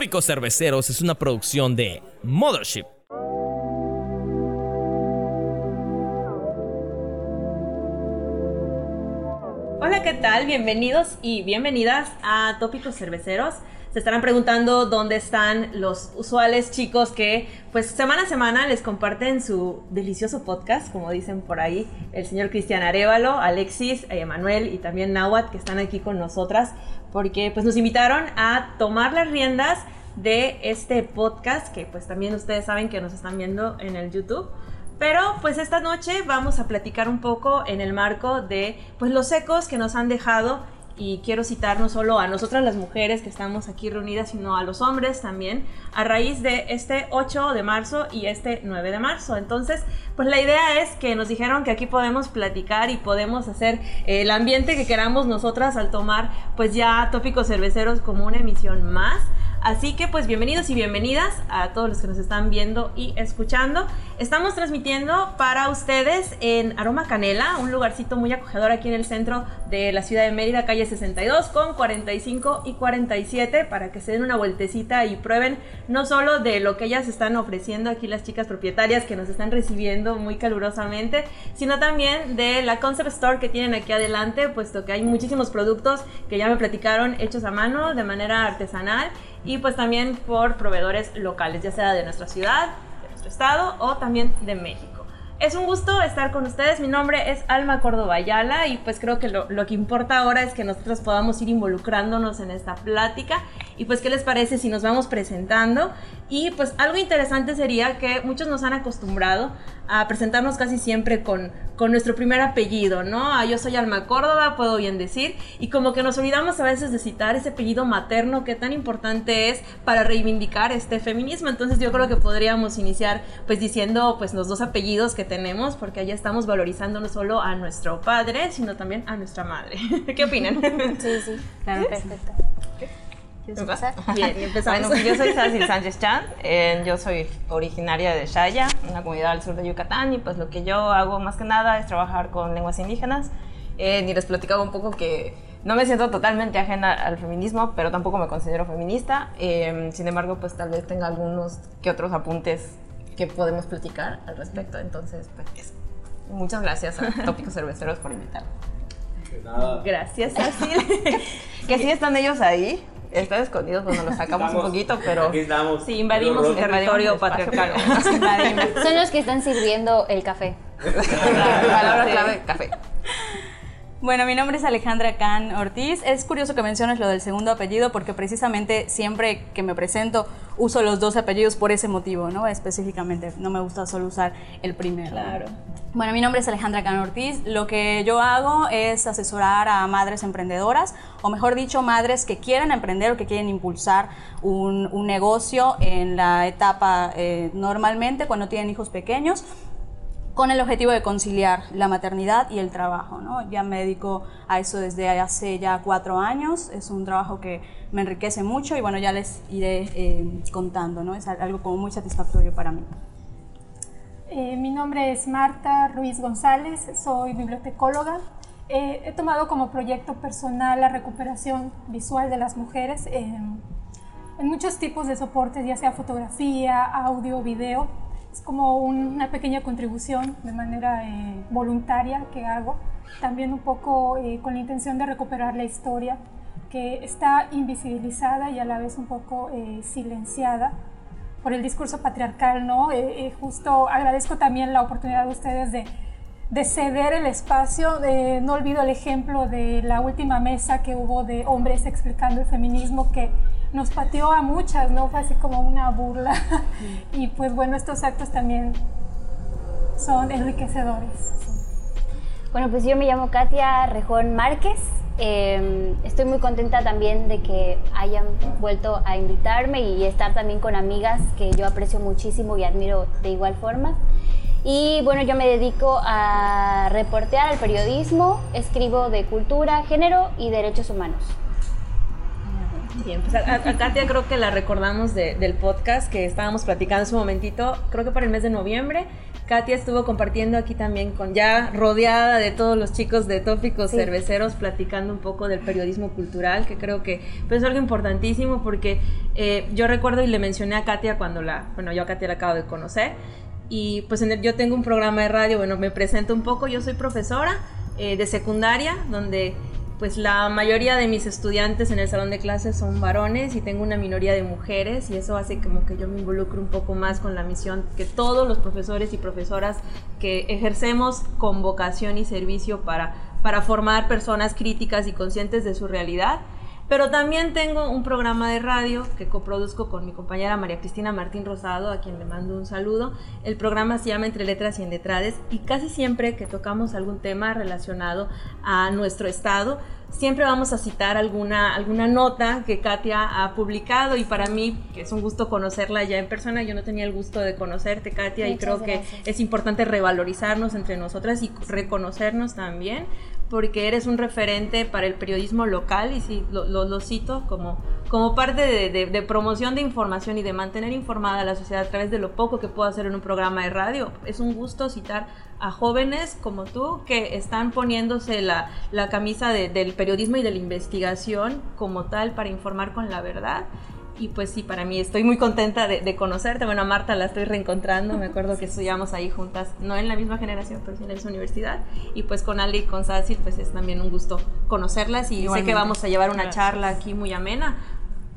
Tópicos Cerveceros es una producción de Mothership. Hola, ¿qué tal? Bienvenidos y bienvenidas a Tópicos Cerveceros. Se estarán preguntando dónde están los usuales chicos que, pues, semana a semana les comparten su delicioso podcast, como dicen por ahí el señor Cristian Arevalo, Alexis, Emanuel y también Nahuatl, que están aquí con nosotras, porque pues nos invitaron a tomar las riendas de este podcast, que pues también ustedes saben que nos están viendo en el YouTube. Pero pues esta noche vamos a platicar un poco en el marco de pues los ecos que nos han dejado y quiero citar no solo a nosotras las mujeres que estamos aquí reunidas, sino a los hombres también, a raíz de este 8 de marzo y este 9 de marzo. Entonces, pues la idea es que nos dijeron que aquí podemos platicar y podemos hacer el ambiente que queramos nosotras al tomar pues ya tópicos cerveceros como una emisión más. Así que pues bienvenidos y bienvenidas a todos los que nos están viendo y escuchando. Estamos transmitiendo para ustedes en Aroma Canela, un lugarcito muy acogedor aquí en el centro de la ciudad de Mérida, calle 62 con 45 y 47 para que se den una vueltecita y prueben no solo de lo que ellas están ofreciendo aquí las chicas propietarias que nos están recibiendo muy calurosamente, sino también de la concept store que tienen aquí adelante, puesto que hay muchísimos productos que ya me platicaron hechos a mano de manera artesanal y pues también por proveedores locales, ya sea de nuestra ciudad, de nuestro estado o también de México. Es un gusto estar con ustedes. Mi nombre es Alma Córdoba y pues creo que lo, lo, que importa ahora es que nosotros podamos ir involucrándonos en esta plática. Y pues, ¿qué les parece si nos vamos presentando? Y pues algo interesante sería que muchos nos han acostumbrado a presentarnos casi siempre con, con nuestro primer apellido, ¿no? Ah, yo soy Alma Córdoba, puedo bien decir, y como que nos olvidamos a veces de citar ese apellido materno que tan importante es para reivindicar este feminismo. Entonces yo creo que podríamos iniciar pues diciendo pues los dos apellidos que tenemos, porque allá estamos valorizando no solo a nuestro padre, sino también a nuestra madre. ¿Qué opinan? Sí, sí, claro, perfecto. Bien, empezamos. Bueno, yo soy Cecil Sánchez Chan, eh, yo soy originaria de Shaya, una comunidad al sur de Yucatán, y pues lo que yo hago más que nada es trabajar con lenguas indígenas. Eh, y les platicaba un poco que no me siento totalmente ajena al feminismo, pero tampoco me considero feminista. Eh, sin embargo, pues tal vez tenga algunos que otros apuntes que podemos platicar al respecto. Entonces, pues eso. Muchas gracias a Tópicos Cerveceros por invitarme. Gracias, Cecil. que sí están ellos ahí, están escondidos cuando los sacamos Estamos, un poquito, pero Aquí estamos. Sí, invadimos el territorio patriarcal. pero nos invadimos. Son los que están sirviendo el café. Palabra clave, café. Bueno, mi nombre es Alejandra Can Ortiz. Es curioso que menciones lo del segundo apellido porque precisamente siempre que me presento uso los dos apellidos por ese motivo, ¿no? Específicamente, no me gusta solo usar el primero. Claro. Bueno, mi nombre es Alejandra Can Ortiz. Lo que yo hago es asesorar a madres emprendedoras, o mejor dicho, madres que quieren emprender o que quieren impulsar un, un negocio en la etapa eh, normalmente cuando tienen hijos pequeños con el objetivo de conciliar la maternidad y el trabajo. ¿no? Ya me dedico a eso desde hace ya cuatro años, es un trabajo que me enriquece mucho y bueno, ya les iré eh, contando, ¿no? es algo como muy satisfactorio para mí. Eh, mi nombre es Marta Ruiz González, soy bibliotecóloga. Eh, he tomado como proyecto personal la recuperación visual de las mujeres en muchos tipos de soportes, ya sea fotografía, audio, video. Es como un, una pequeña contribución de manera eh, voluntaria que hago, también un poco eh, con la intención de recuperar la historia que está invisibilizada y a la vez un poco eh, silenciada por el discurso patriarcal, ¿no? Eh, justo agradezco también la oportunidad de ustedes de, de ceder el espacio. De, no olvido el ejemplo de la última mesa que hubo de hombres explicando el feminismo que nos pateó a muchas, ¿no? Fue así como una burla. y pues bueno, estos actos también son enriquecedores. Bueno, pues yo me llamo Katia Rejón Márquez. Eh, estoy muy contenta también de que hayan vuelto a invitarme y estar también con amigas que yo aprecio muchísimo y admiro de igual forma. Y bueno, yo me dedico a reportear al periodismo, escribo de cultura, género y derechos humanos. Bien, pues a, a, Katia creo que la recordamos de, del podcast que estábamos platicando hace un momentito, creo que para el mes de noviembre. Katia estuvo compartiendo aquí también con ya rodeada de todos los chicos de tópicos cerveceros, platicando un poco del periodismo cultural, que creo que pues, es algo importantísimo porque eh, yo recuerdo y le mencioné a Katia cuando la, bueno, yo a Katia la acabo de conocer, y pues yo tengo un programa de radio, bueno, me presento un poco, yo soy profesora eh, de secundaria, donde pues la mayoría de mis estudiantes en el salón de clases son varones y tengo una minoría de mujeres y eso hace como que yo me involucro un poco más con la misión que todos los profesores y profesoras que ejercemos con vocación y servicio para, para formar personas críticas y conscientes de su realidad pero también tengo un programa de radio que coproduzco con mi compañera María Cristina Martín Rosado, a quien le mando un saludo. El programa se llama Entre Letras y en Letrades y casi siempre que tocamos algún tema relacionado a nuestro estado, siempre vamos a citar alguna, alguna nota que Katia ha publicado y para mí, que es un gusto conocerla ya en persona, yo no tenía el gusto de conocerte, Katia, y creo que es importante revalorizarnos entre nosotras y reconocernos también porque eres un referente para el periodismo local y sí, lo, lo, cito como, como parte de, de, promoción de información y de mantener informada a la sociedad a través de lo poco que puedo hacer en un programa de radio. Es un gusto citar a jóvenes como tú que están poniéndose la, la camisa del periodismo y de la investigación como tal para informar con la verdad y pues sí, para mí estoy muy contenta de, conocerte. Bueno, a Marta la estoy reencontrando. Me acuerdo que estudiamos ahí juntas, no en la misma generación, pero sí en la misma universidad. Y pues con Ali y con Sassi, pues es también un gusto conocerlas. Y sé que vamos a llevar una charla aquí muy amena.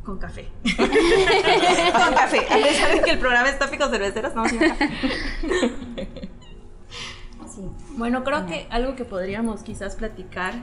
Con café. con café. A que el programa es Tópicos Cerveceros, no, sí, Bueno, creo que algo que podríamos quizás platicar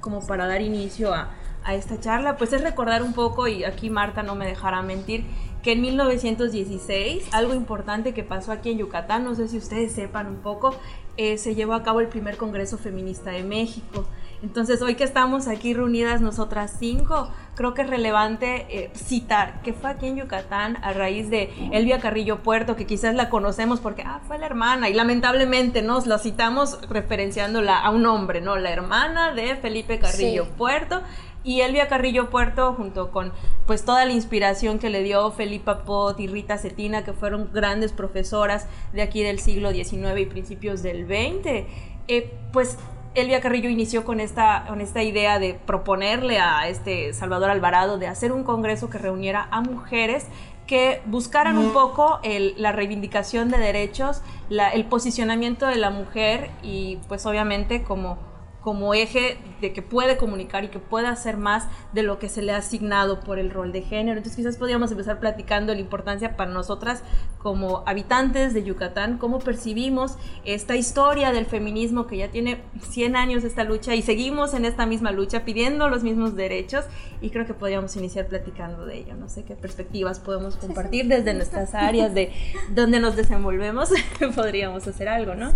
como para dar inicio a, a esta charla, pues es recordar un poco, y aquí Marta no me dejará mentir, que en 1916, algo importante que pasó aquí en Yucatán, no sé si ustedes sepan un poco, eh, se llevó a cabo el primer Congreso Feminista de México. Entonces, hoy que estamos aquí reunidas nosotras cinco, creo que es relevante eh, citar que fue aquí en Yucatán a raíz de Elvia Carrillo Puerto, que quizás la conocemos porque ah, fue la hermana, y lamentablemente nos la citamos referenciándola a un hombre, ¿no? La hermana de Felipe Carrillo Puerto, y Elvia Carrillo Puerto, junto con pues toda la inspiración que le dio Felipa Pot y Rita Cetina, que fueron grandes profesoras de aquí del siglo XIX y principios del XX, eh, pues Elvia Carrillo inició con esta, con esta idea de proponerle a este Salvador Alvarado de hacer un congreso que reuniera a mujeres que buscaran un poco la reivindicación de derechos, el posicionamiento de la mujer y pues obviamente como como eje de que puede comunicar y que puede hacer más de lo que se le ha asignado por el rol de género. Entonces quizás podríamos empezar platicando la importancia para nosotras como habitantes de Yucatán, cómo percibimos esta historia del feminismo que ya tiene 100 años esta lucha y seguimos en esta misma lucha pidiendo los mismos derechos y creo que podríamos iniciar platicando de ello. No sé qué perspectivas podemos compartir desde nuestras áreas de donde nos desenvolvemos, podríamos hacer algo, ¿no?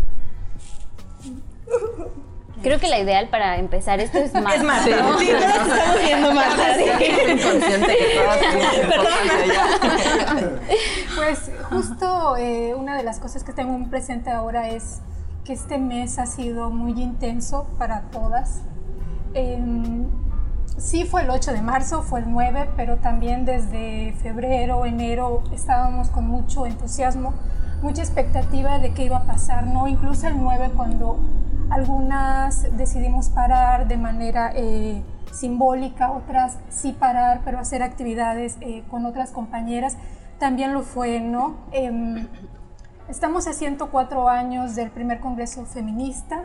Creo que la ideal para empezar esto es más. Es más, sí, ¿no? sí, todos estamos viendo más. inconsciente que todas Pues justo eh, una de las cosas que tengo muy presente ahora es que este mes ha sido muy intenso para todas. Eh, sí fue el 8 de marzo, fue el 9, pero también desde febrero, enero estábamos con mucho entusiasmo, mucha expectativa de qué iba a pasar, ¿no? Incluso el 9 cuando algunas decidimos parar de manera eh, simbólica, otras sí parar, pero hacer actividades eh, con otras compañeras. También lo fue, ¿no? Em, estamos a 104 años del primer Congreso Feminista,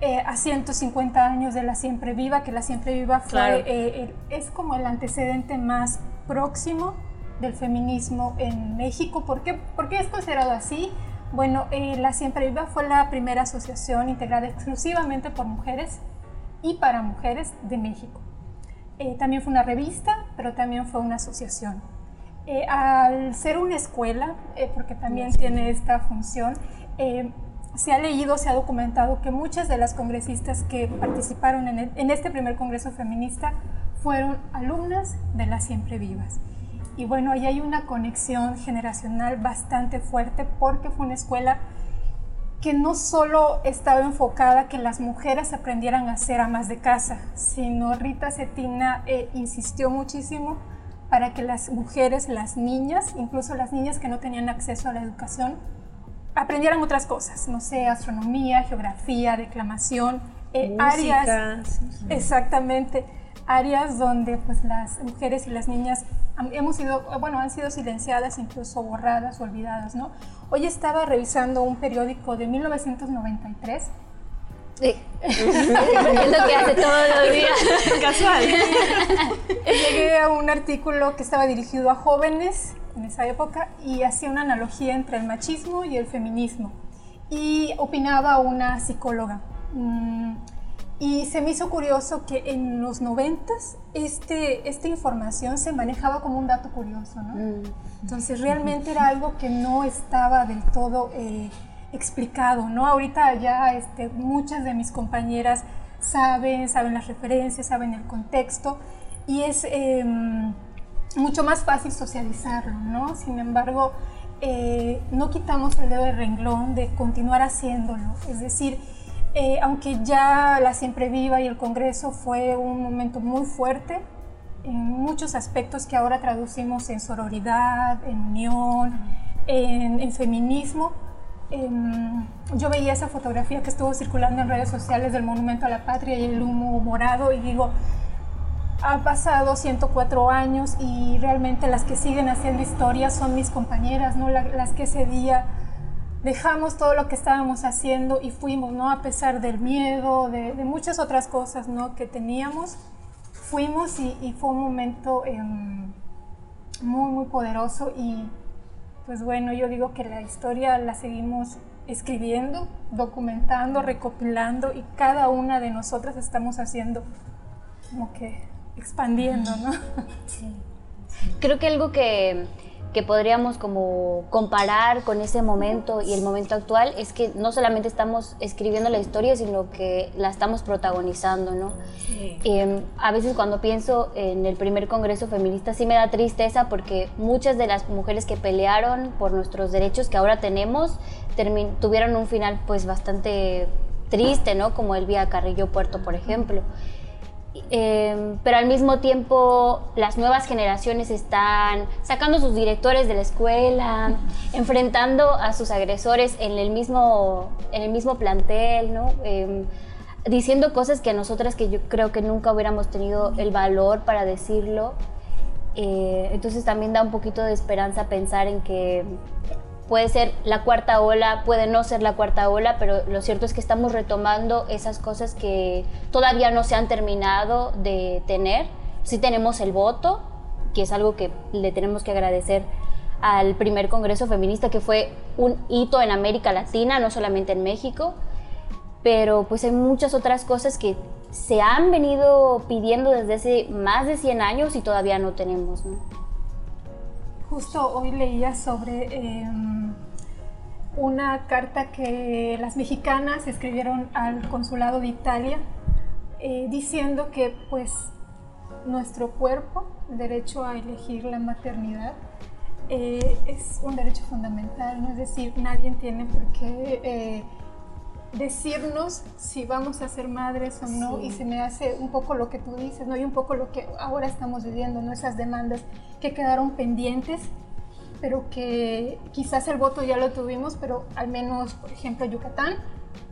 eh, a 150 años de la Siempre Viva, que la Siempre Viva fue, es como el antecedente más próximo del feminismo en México. ¿Por qué, ¿Por qué es considerado así? Bueno, eh, la Siempre Viva fue la primera asociación integrada exclusivamente por mujeres y para mujeres de México. Eh, también fue una revista, pero también fue una asociación. Eh, al ser una escuela, porque también tiene esta función, se ha leído, se ha documentado que muchas de las congresistas que participaron en, en este primer Congreso Feminista fueron alumnas de las Siempre Vivas. Y bueno, ahí hay una conexión generacional bastante fuerte porque fue una escuela que no solo estaba enfocada a que las mujeres aprendieran a ser amas de casa, sino Rita Cetina eh, insistió muchísimo para que las mujeres, las niñas, incluso las niñas que no tenían acceso a la educación, aprendieran otras cosas, no sé, astronomía, geografía, declamación, eh, áreas, exactamente, áreas donde pues las mujeres y las niñas hemos sido, bueno, han sido silenciadas, incluso borradas, olvidadas, ¿no? Hoy estaba revisando un periódico de 1993 Sí. es lo que hace todos los días. Casual. Llegué a un artículo que estaba dirigido a jóvenes en esa época y hacía una analogía entre el machismo y el feminismo. Y opinaba una psicóloga. Mm, y se me hizo curioso que en los noventas este, esta información se manejaba como un dato curioso, ¿no? Mm. Entonces realmente era algo que no estaba del todo eh, explicado, ¿no? Ahorita ya este, muchas de mis compañeras saben, saben las referencias, saben el contexto y es em, mucho más fácil socializarlo, ¿no? Sin embargo, eh, no quitamos el dedo de renglón de continuar haciéndolo, es decir, eh, aunque ya la Siempre Viva y el Congreso fue un momento muy fuerte en muchos aspectos que ahora traducimos en sororidad, en unión, en, en feminismo, Em, yo veía esa fotografía que estuvo circulando en redes sociales del Monumento a la Patria y el humo morado y digo, ha pasado 104 años y realmente las que siguen haciendo historia son mis compañeras, ¿no? las que ese día dejamos todo lo que estábamos haciendo y fuimos, ¿no? A pesar del miedo, de, muchas otras cosas, ¿no? Que teníamos, fuimos y, fue un momento em, muy, muy poderoso y pues bueno, yo digo que la historia la seguimos escribiendo, documentando, recopilando y cada una de nosotras estamos haciendo como que expandiendo, ¿no? Sí. Creo que algo que que podríamos como comparar con ese momento y el momento actual es que no solamente estamos escribiendo la historia, sino que la estamos protagonizando, ¿no? Em, a veces cuando pienso en el primer Congreso Feminista sí me da tristeza porque muchas de las mujeres que pelearon por nuestros derechos que ahora tenemos tuvieron un final pues bastante triste, ¿no? Como el Vía Carrillo Puerto, por ejemplo. Em, pero al mismo tiempo las nuevas generaciones están sacando sus directores de la escuela, enfrentando a sus agresores en el mismo, en el mismo plantel, ¿no? Em, diciendo cosas que a nosotras que yo creo que nunca hubiéramos tenido el valor para decirlo. Eh, entonces también da un poquito de esperanza pensar en que puede ser la cuarta ola, puede no ser la cuarta ola, pero lo cierto es que estamos retomando esas cosas que todavía no se han terminado de tener. Sí tenemos el voto, que es algo que le tenemos que agradecer al primer Congreso Feminista, que fue un hito en América Latina, no solamente en México, pero pues hay muchas otras cosas que se han venido pidiendo desde hace más de 100 años y todavía no tenemos. Justo hoy leía sobre em, una carta que las mexicanas escribieron al consulado de Italia eh, diciendo que pues nuestro cuerpo, el derecho a elegir la maternidad, eh, es un derecho fundamental, ¿no? es decir, nadie tiene por qué eh, decirnos si vamos a ser madres o no y se me hace un poco lo que tú dices, ¿no? Y un poco lo que ahora estamos viviendo, ¿no? Esas demandas que quedaron pendientes, pero que quizás el voto ya lo tuvimos, pero al menos, por ejemplo, Yucatán,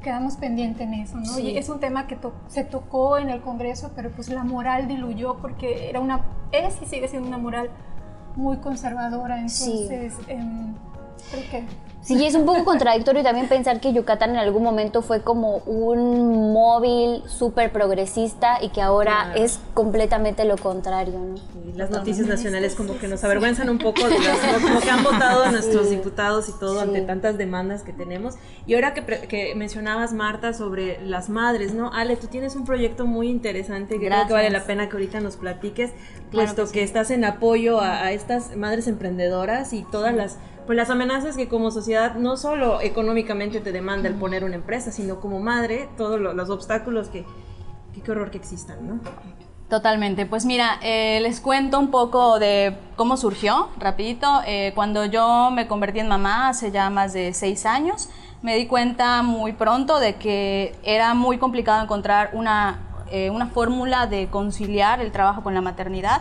quedamos pendientes en eso, ¿no? Y es un tema que se tocó en el Congreso, pero pues la moral diluyó porque era una, es y sigue siendo una moral muy conservadora, entonces... Em, creo que Sí, es un poco contradictorio también pensar que Yucatán en algún momento fue como un móvil súper progresista y que ahora es completamente lo contrario. ¿no? las noticias nacionales como que nos avergüenzan un poco de como que han votado nuestros diputados y todo ante tantas demandas que tenemos. Y ahora que, que, mencionabas, Marta, sobre las madres, ¿no? Ale, tú tienes un proyecto muy interesante que creo que vale la pena que ahorita nos platiques, puesto que, estás en apoyo a, a estas madres emprendedoras y todas las pues las amenazas que como sociedad no solo económicamente te demanda el poner una empresa, sino como madre, todos los obstáculos que, qué horror que existan, ¿no? Totalmente. Pues mira, eh, les cuento un poco de cómo surgió, rapidito. Eh, cuando yo me convertí en mamá hace ya más de seis años, me di cuenta muy pronto de que era muy complicado encontrar una, eh, una fórmula de conciliar el trabajo con la maternidad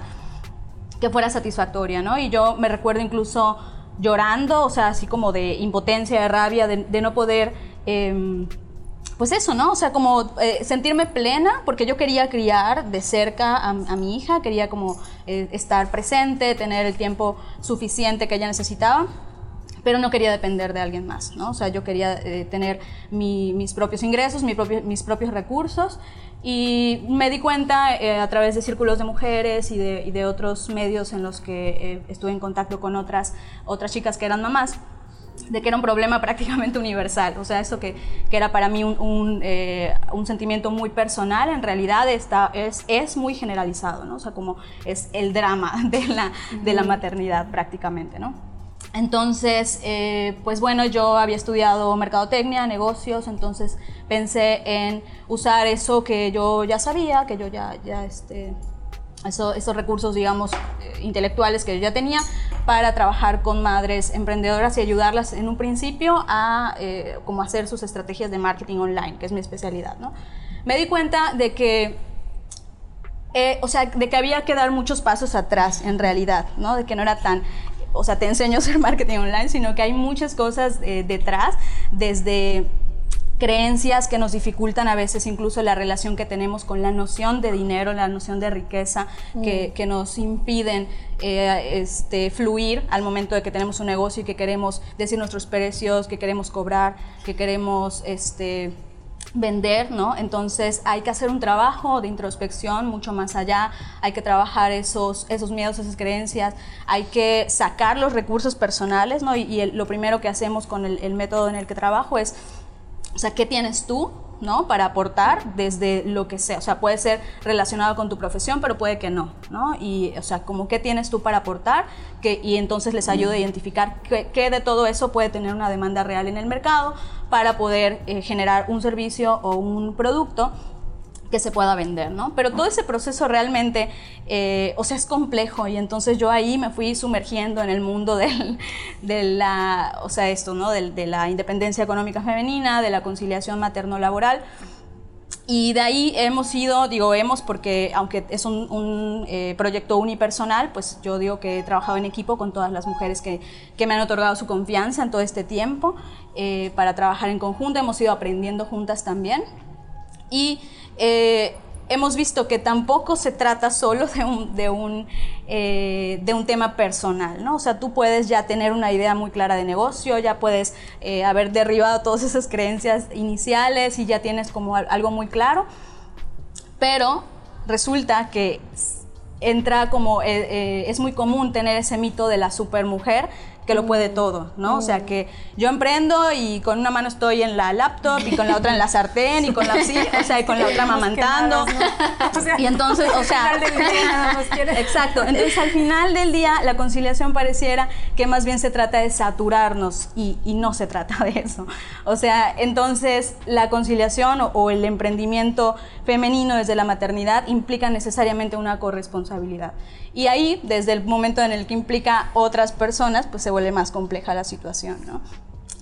que fuera satisfactoria, ¿no? Y yo me recuerdo incluso llorando, o sea, así como de impotencia, de rabia, de, no poder... Em, pues eso, ¿no? O sea, como eh, sentirme plena, porque yo quería criar de cerca a, mi hija, quería como eh, estar presente, tener el tiempo suficiente que ella necesitaba pero no quería depender de alguien más, ¿no? O sea, yo quería eh, tener mis propios ingresos, mis propios recursos y me di cuenta a través de círculos de mujeres y de, y de otros medios en los que estuve en contacto con otras, otras chicas que eran mamás, de que era un problema prácticamente universal. O sea, eso que, que era para mí un, un, eh, un, sentimiento muy personal, en realidad está, es, es muy generalizado, ¿no? O sea, como es el drama de la, de la maternidad prácticamente, ¿no? Entonces, eh, pues bueno, yo había estudiado mercadotecnia, negocios, entonces pensé en usar eso que yo ya sabía, que yo ya, ya este, esos recursos, digamos, eh, intelectuales que yo ya tenía para trabajar con madres emprendedoras y ayudarlas en un principio a eh, como hacer sus estrategias de marketing online, que es mi especialidad, ¿no? Me di cuenta de que, o sea, de que había que dar muchos pasos atrás en realidad, ¿no? De que no era tan, o sea, te enseño a hacer marketing online, sino que hay muchas cosas detrás, desde creencias que nos dificultan a veces incluso la relación que tenemos con la noción de dinero, la noción de riqueza, que, mm. nos impiden eh, este, fluir al momento de que tenemos un negocio y que queremos decir nuestros precios, que queremos cobrar, que queremos este, vender, ¿no? Entonces hay que hacer un trabajo de introspección mucho más allá, hay que trabajar esos, esos miedos, esas creencias, hay que sacar los recursos personales, ¿no? Y, lo primero que hacemos con el, el método en el que trabajo es o sea, ¿qué tienes tú? ¿no? Para aportar desde lo que sea. O sea, puede ser relacionado con tu profesión, pero puede que no, ¿no? Y, o sea, como qué tienes tú para aportar que, y entonces les ayuda a identificar qué, de todo eso puede tener una demanda real en el mercado para poder eh, generar un servicio o un producto que se pueda vender, ¿no? Pero todo ese proceso realmente, eh, o sea, es complejo y entonces yo ahí me fui sumergiendo en el mundo del, de la, o sea, esto, ¿no? De, la independencia económica femenina, de la conciliación materno-laboral. Y de ahí hemos ido, digo hemos porque aunque es un, eh, proyecto unipersonal, pues yo digo que he trabajado en equipo con todas las mujeres que, que me han otorgado su confianza en todo este tiempo eh, para trabajar en conjunto. Hemos ido aprendiendo juntas también. Y eh, hemos visto que tampoco se trata solo de un, de un, eh, de un tema personal, ¿no? O sea, tú puedes ya tener una idea muy clara de negocio, ya puedes eh, haber derribado todas esas creencias iniciales y ya tienes como algo muy claro, pero resulta que entra como, es muy común tener ese mito de la supermujer que lo puede todo, ¿no? O sea, que yo emprendo y con una mano estoy en la laptop y con la otra en la sartén y con la sí, o sea, y con la otra mamantando. y entonces, o sea, exacto. Entonces, al final del día, la conciliación pareciera que más bien se trata de saturarnos y, no se trata de eso. O sea, entonces, la conciliación o el emprendimiento femenino desde la maternidad implica necesariamente una corresponsabilidad. Y ahí, desde el momento en el que implica otras personas, pues se vuelve más compleja la situación, ¿no?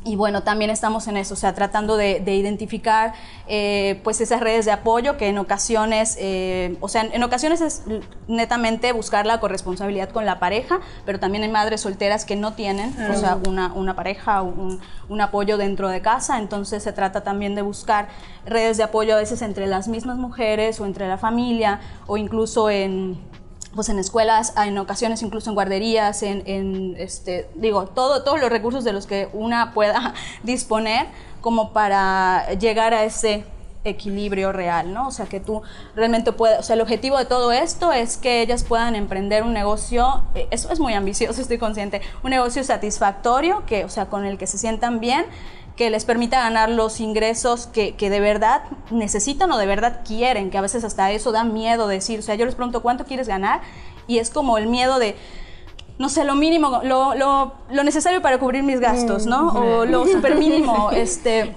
Y bueno, también estamos en eso, o sea, tratando de, identificar eh, pues esas redes de apoyo que en ocasiones, eh, o sea, en, ocasiones es netamente buscar la corresponsabilidad con la pareja, pero también hay madres solteras que no tienen, o sea, una, una pareja, un, un, apoyo dentro de casa, entonces se trata también de buscar redes de apoyo a veces entre las mismas mujeres o entre la familia o incluso en pues en escuelas, en ocasiones incluso en guarderías, en, este, digo, todo, todos los recursos de los que una pueda disponer como para llegar a ese equilibrio real, ¿no? O sea, que tú realmente puedas, o sea, el objetivo de todo esto es que ellas puedan emprender un negocio, eh, eso es muy ambicioso, estoy consciente, un negocio satisfactorio, que, o sea, con el que se sientan bien, que les permita ganar los ingresos que, que, de verdad necesitan o de verdad quieren, que a veces hasta eso da miedo decir, o sea, yo les pregunto cuánto quieres ganar y es como el miedo de, no sé, lo mínimo, lo, lo, lo necesario para cubrir mis gastos, ¿no? O lo súper mínimo, este...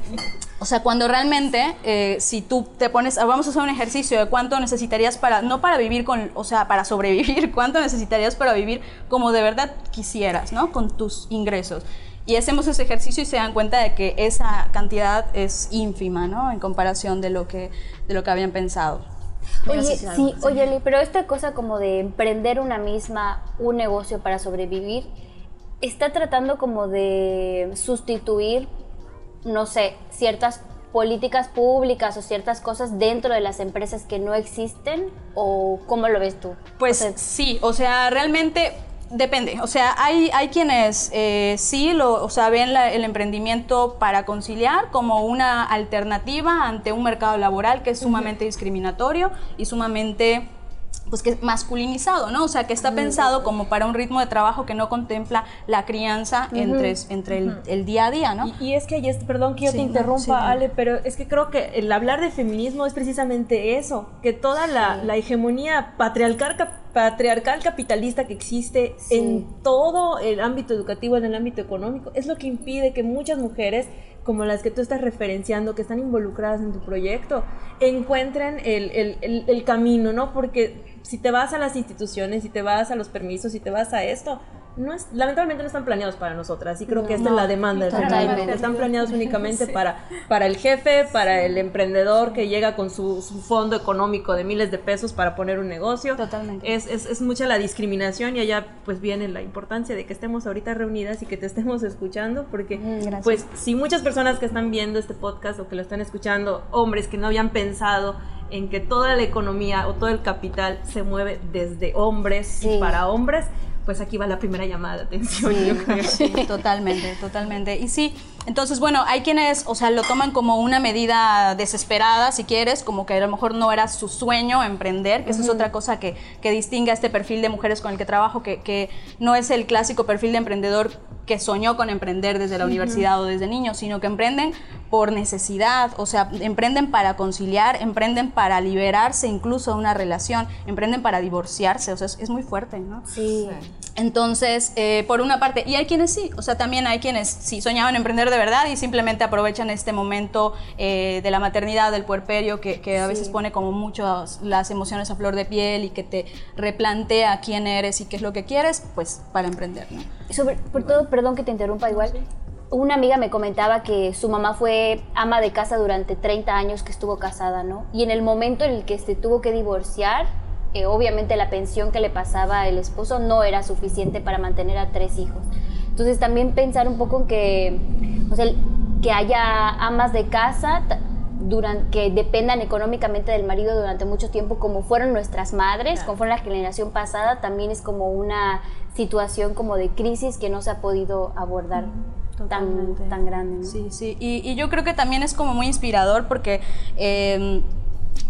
O sea, cuando realmente, eh, si tú te pones, vamos a hacer un ejercicio de cuánto necesitarías para, no para vivir con, o sea, para sobrevivir, cuánto necesitarías para vivir como de verdad quisieras, ¿no? Con tus ingresos. Y hacemos ese ejercicio y se dan cuenta de que esa cantidad es ínfima, ¿no? En comparación de lo que, de lo que habían pensado. Oye, sí, oye, pero esta cosa como de emprender una misma, un negocio para sobrevivir, está tratando como de sustituir, no sé, ciertas políticas públicas o ciertas cosas dentro de las empresas que no existen o cómo lo ves tú? Pues sí, o sea, realmente depende. O sea, hay, hay quienes eh, sí lo, o sea, ven el emprendimiento para conciliar como una alternativa ante un mercado laboral que es sumamente discriminatorio y sumamente pues que masculinizado, ¿no? O sea, que está pensado como para un ritmo de trabajo que no contempla la crianza entre, entre el, día a día, ¿no? Y, es que, y es, perdón que yo te interrumpa, Ale, pero es que creo que el hablar de feminismo es precisamente eso, que toda la, la hegemonía patriarcal, patriarcal capitalista que existe en todo el ámbito educativo, en el ámbito económico, es lo que impide que muchas mujeres como las que tú estás referenciando, que están involucradas en tu proyecto, encuentren el, el, el, camino, ¿no? Porque si te vas a las instituciones, si te vas a los permisos, si te vas a esto, no es, lamentablemente no están planeados para nosotras y creo que esta es la demanda del Están planeados únicamente para, para el jefe, para el emprendedor que llega con su, fondo económico de miles de pesos para poner un negocio. Totalmente. Es, es, es, mucha la discriminación y allá pues viene la importancia de que estemos ahorita reunidas y que te estemos escuchando porque mm, pues si muchas personas que están viendo este podcast o que lo están escuchando, hombres que no habían pensado en que toda la economía o todo el capital se mueve desde hombres y para hombres, pues aquí va la primera llamada de atención. Sí, totalmente, totalmente. Y sí, entonces, bueno, hay quienes, o sea, lo toman como una medida desesperada, si quieres, como que a lo mejor no era su sueño emprender, que eso es otra cosa que, que, distingue a este perfil de mujeres con el que trabajo, que, que, no es el clásico perfil de emprendedor que soñó con emprender desde la universidad o desde niño, sino que emprenden por necesidad, o sea, emprenden para conciliar, emprenden para liberarse incluso de una relación, emprenden para divorciarse, o sea, es, muy fuerte, ¿no? Sí. Entonces, eh, por una parte, y hay quienes sí, o sea, también hay quienes sí soñaban emprender de verdad y simplemente aprovechan este momento eh, de la maternidad, del puerperio, que, que a veces pone como mucho las emociones a flor de piel y que te replantea quién eres y qué es lo que quieres, pues para emprender, ¿no? Sobre, por todo, perdón que te interrumpa igual, una amiga me comentaba que su mamá fue ama de casa durante 30 años que estuvo casada, ¿no? Y en el momento en el que se tuvo que divorciar, eh, obviamente la pensión que le pasaba el esposo no era suficiente para mantener a tres hijos. Entonces también pensar un poco en que, o sea, que haya amas de casa durante, que dependan económicamente del marido durante mucho tiempo, como fueron nuestras madres, como fue la generación pasada, también es como una situación como de crisis que no se ha podido abordar. Tan, tan grande. Sí, sí. Y, y, yo creo que también es como muy inspirador porque eh,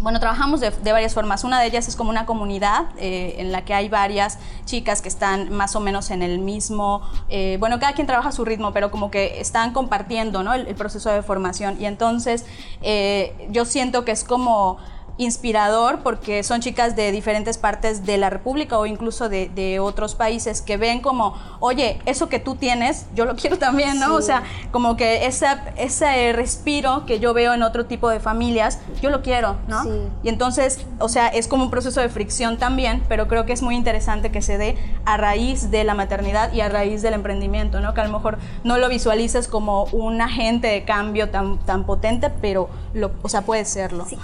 bueno, trabajamos de, varias formas. Una de ellas es como una comunidad eh, en la que hay varias chicas que están más o menos en el mismo, eh, bueno, cada quien trabaja a su ritmo, pero como que están compartiendo ¿no? el, proceso de formación. Y entonces eh, yo siento que es como inspirador porque son chicas de diferentes partes de la República o incluso de, de, otros países que ven como, oye, eso que tú tienes, yo lo quiero también, ¿no? O sea, como que esa, ese respiro que yo veo en otro tipo de familias, yo lo quiero, ¿no? Sí. Y entonces, o sea, es como un proceso de fricción también, pero creo que es muy interesante que se dé a raíz de la maternidad y a raíz del emprendimiento, ¿no? Que a lo mejor no lo visualices como un agente de cambio tan, tan potente, pero, lo, o sea, puede serlo. Sí.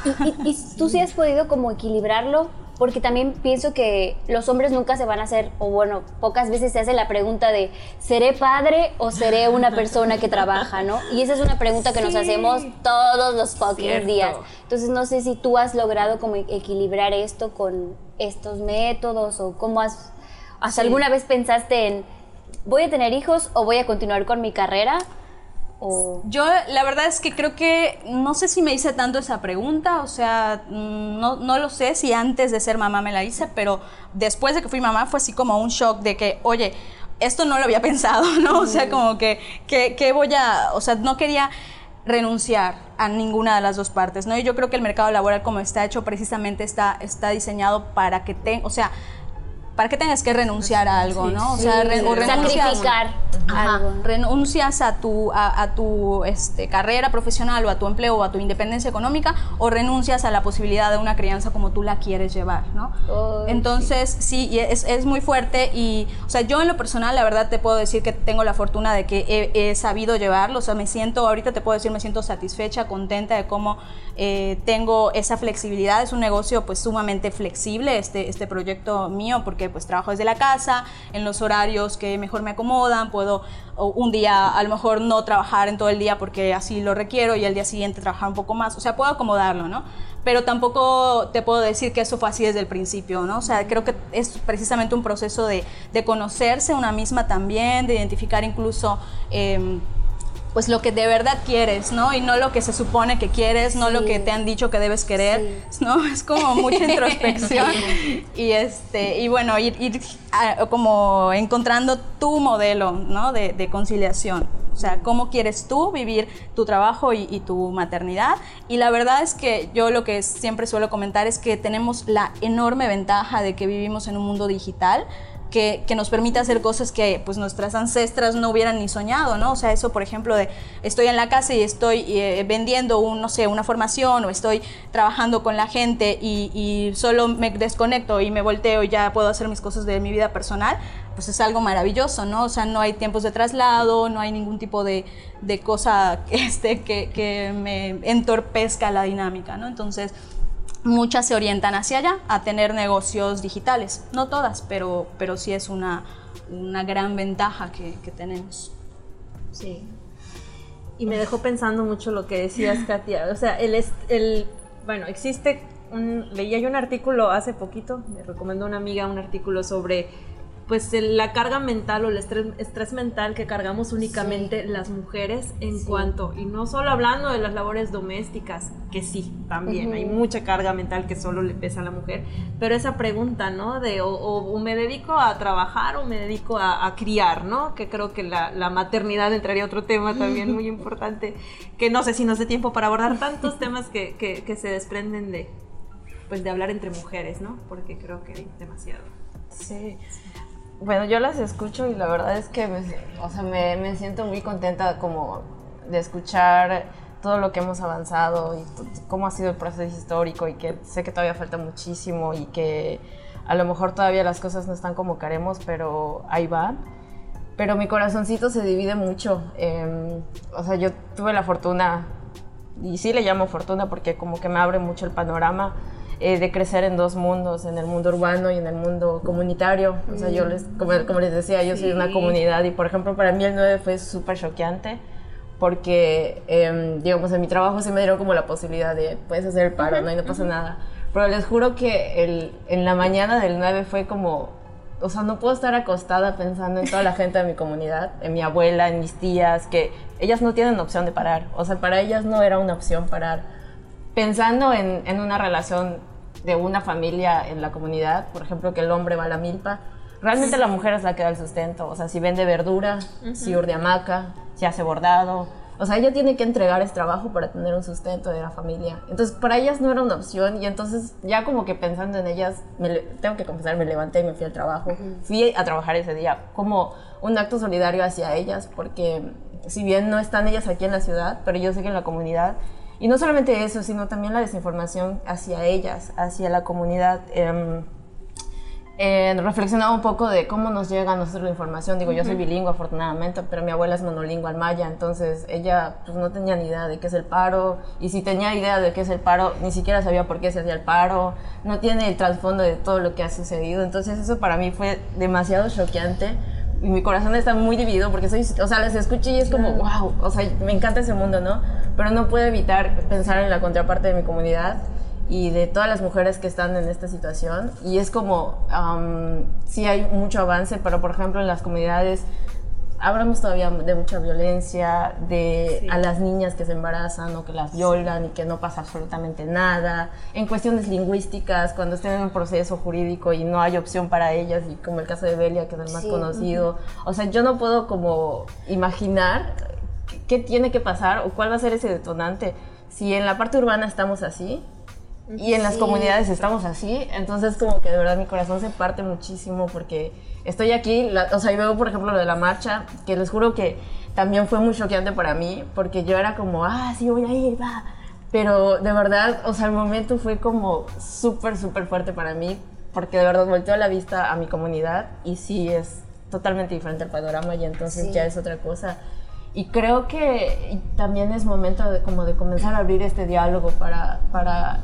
Y, y, tú sí has podido como equilibrarlo, porque también pienso que los hombres nunca se van a hacer, o bueno, pocas veces se hace la pregunta de, ¿seré padre o seré una persona que trabaja, no? Y esa es una pregunta que nos hacemos todos los fucking días. Entonces no sé si tú has logrado como equilibrar esto con estos métodos o cómo has, ¿hasta alguna vez pensaste en, voy a tener hijos o voy a continuar con mi carrera? Yo la verdad es que creo que no sé si me hice tanto esa pregunta, o sea, no, no, lo sé si antes de ser mamá me la hice, pero después de que fui mamá fue así como un shock de que, oye, esto no lo había pensado, ¿no? O sea, como que, que, voy a, o sea, no quería renunciar a ninguna de las dos partes, ¿no? Y yo creo que el mercado laboral como está hecho precisamente está, está diseñado para que te, o sea, para que tengas que renunciar a algo, ¿no? O sea, o sacrificar renuncias a tu, a, tu este, carrera profesional o a tu empleo o a tu independencia económica o renuncias a la posibilidad de una crianza como tú la quieres llevar, ¿no? Entonces, sí, es, es, muy fuerte y, o sea, yo en lo personal, la verdad te puedo decir que tengo la fortuna de que he, sabido llevarlo, o sea, me siento, ahorita te puedo decir, me siento satisfecha, contenta de cómo eh, tengo esa flexibilidad, es un negocio pues sumamente flexible este, este proyecto mío porque pues trabajo desde la casa, en los horarios que mejor me acomodan, puedo un día a lo mejor no trabajar en todo el día porque así lo requiero y al día siguiente trabajar un poco más, o sea, puedo acomodarlo, ¿no? Pero tampoco te puedo decir que eso fue así desde el principio, ¿no? O sea, creo que es precisamente un proceso de, de conocerse una misma también, de identificar incluso... Eh, pues lo que de verdad quieres, ¿no? Y no lo que se supone que quieres, no lo que te han dicho que debes querer, ¿no? Es como mucha introspección y este y bueno ir, ir como encontrando tu modelo, ¿no? De, de, conciliación, o sea, cómo quieres tú vivir tu trabajo y, y, tu maternidad. Y la verdad es que yo lo que siempre suelo comentar es que tenemos la enorme ventaja de que vivimos en un mundo digital que, nos permite hacer cosas que pues nuestras ancestras no hubieran ni soñado, ¿no? O sea, eso, por ejemplo, de estoy en la casa y estoy eh, vendiendo, un, no sé, una formación o estoy trabajando con la gente y, y, solo me desconecto y me volteo y ya puedo hacer mis cosas de mi vida personal, pues es algo maravilloso, ¿no? O sea, no hay tiempos de traslado, no hay ningún tipo de, de cosa este, que, que me entorpezca la dinámica, ¿no? Entonces, muchas se orientan hacia allá, a tener negocios digitales. No todas, pero, pero sí es una, una gran ventaja que, que, tenemos. Sí. Y me dejó pensando mucho lo que decías, Katia. O sea, el, el bueno, existe un, leía yo un artículo hace poquito, me recomendó una amiga un artículo sobre pues la carga mental o el estrés, mental que cargamos únicamente las mujeres en cuanto, y no solo hablando de las labores domésticas, que sí, también hay mucha carga mental que solo le pesa a la mujer, pero esa pregunta, ¿no? De o, me dedico a trabajar o me dedico a, criar, ¿no? Que creo que la, maternidad entraría otro tema también muy importante, que no sé si nos dé tiempo para abordar tantos temas que, que se desprenden de, pues de hablar entre mujeres, ¿no? Porque creo que hay demasiado. Sí. Bueno, yo las escucho y la verdad es que o sea, me, me, siento muy contenta como de escuchar todo lo que hemos avanzado y cómo ha sido el proceso histórico y que sé que todavía falta muchísimo y que a lo mejor todavía las cosas no están como queremos, pero ahí va. Pero mi corazoncito se divide mucho. Em, o sea, yo tuve la fortuna, y sí le llamo fortuna porque como que me abre mucho el panorama eh, de crecer en dos mundos, en el mundo urbano y en el mundo comunitario. O sea, yo les, como, como les decía, yo soy de una comunidad y, por ejemplo, para mí el 9 fue súper choqueante porque, eh, digamos, en mi trabajo se me dieron como la posibilidad de, puedes hacer el paro, ¿no? Y no pasa nada. Pero les juro que el, en la mañana del 9 fue como, o sea, no puedo estar acostada pensando en toda la gente de mi comunidad, en mi abuela, en mis tías, que ellas no tienen opción de parar. O sea, para ellas no era una opción parar. Pensando en, en una relación de una familia en la comunidad, por ejemplo, que el hombre va a la milpa, realmente la mujer es la que da el sustento. O sea, si vende verdura, si urde hamaca, si hace bordado. O sea, ella tiene que entregar ese trabajo para tener un sustento de la familia. Entonces, para ellas no era una opción y entonces ya como que pensando en ellas, me, tengo que confesar, me levanté y me fui al trabajo. Fui a trabajar ese día como un acto solidario hacia ellas porque si bien no están ellas aquí en la ciudad, pero yo sé que en la comunidad y no solamente eso, sino también la desinformación hacia ellas, hacia la comunidad. Eh, eh, reflexionaba un poco de cómo nos llega a nosotros la información. Digo, yo soy bilingüe afortunadamente, pero mi abuela es monolingüe al maya, entonces ella pues, no tenía ni idea de qué es el paro, y si tenía idea de qué es el paro, ni siquiera sabía por qué se hacía el paro, no tiene el trasfondo de todo lo que ha sucedido. Entonces eso para mí fue demasiado choqueante mi corazón está muy dividido porque soy, o sea, les escucho y es como, wow, o sea, me encanta ese mundo, ¿no? Pero no puedo evitar pensar en la contraparte de mi comunidad y de todas las mujeres que están en esta situación. Y es como, sí hay mucho avance, pero por ejemplo en las comunidades hablamos todavía de mucha violencia, de a las niñas que se embarazan o que las violan y que no pasa absolutamente nada. En cuestiones lingüísticas, cuando estén en un proceso jurídico y no hay opción para ellas, y como el caso de Belia, que es el más conocido. O sea, yo no puedo como imaginar qué tiene que pasar o cuál va a ser ese detonante. Si en la parte urbana estamos así, y en las comunidades estamos así, entonces como que de verdad mi corazón se parte muchísimo porque estoy aquí, o sea, y veo por ejemplo lo de la marcha, que les juro que también fue muy choqueante para mí, porque yo era como, ah, sí, voy a ir, va. Pero de verdad, o sea, el momento fue como súper, súper fuerte para mí, porque de verdad volteó la vista a mi comunidad y sí es totalmente diferente el panorama y entonces ya es otra cosa. Y creo que también es momento de, como de comenzar a abrir este diálogo para, para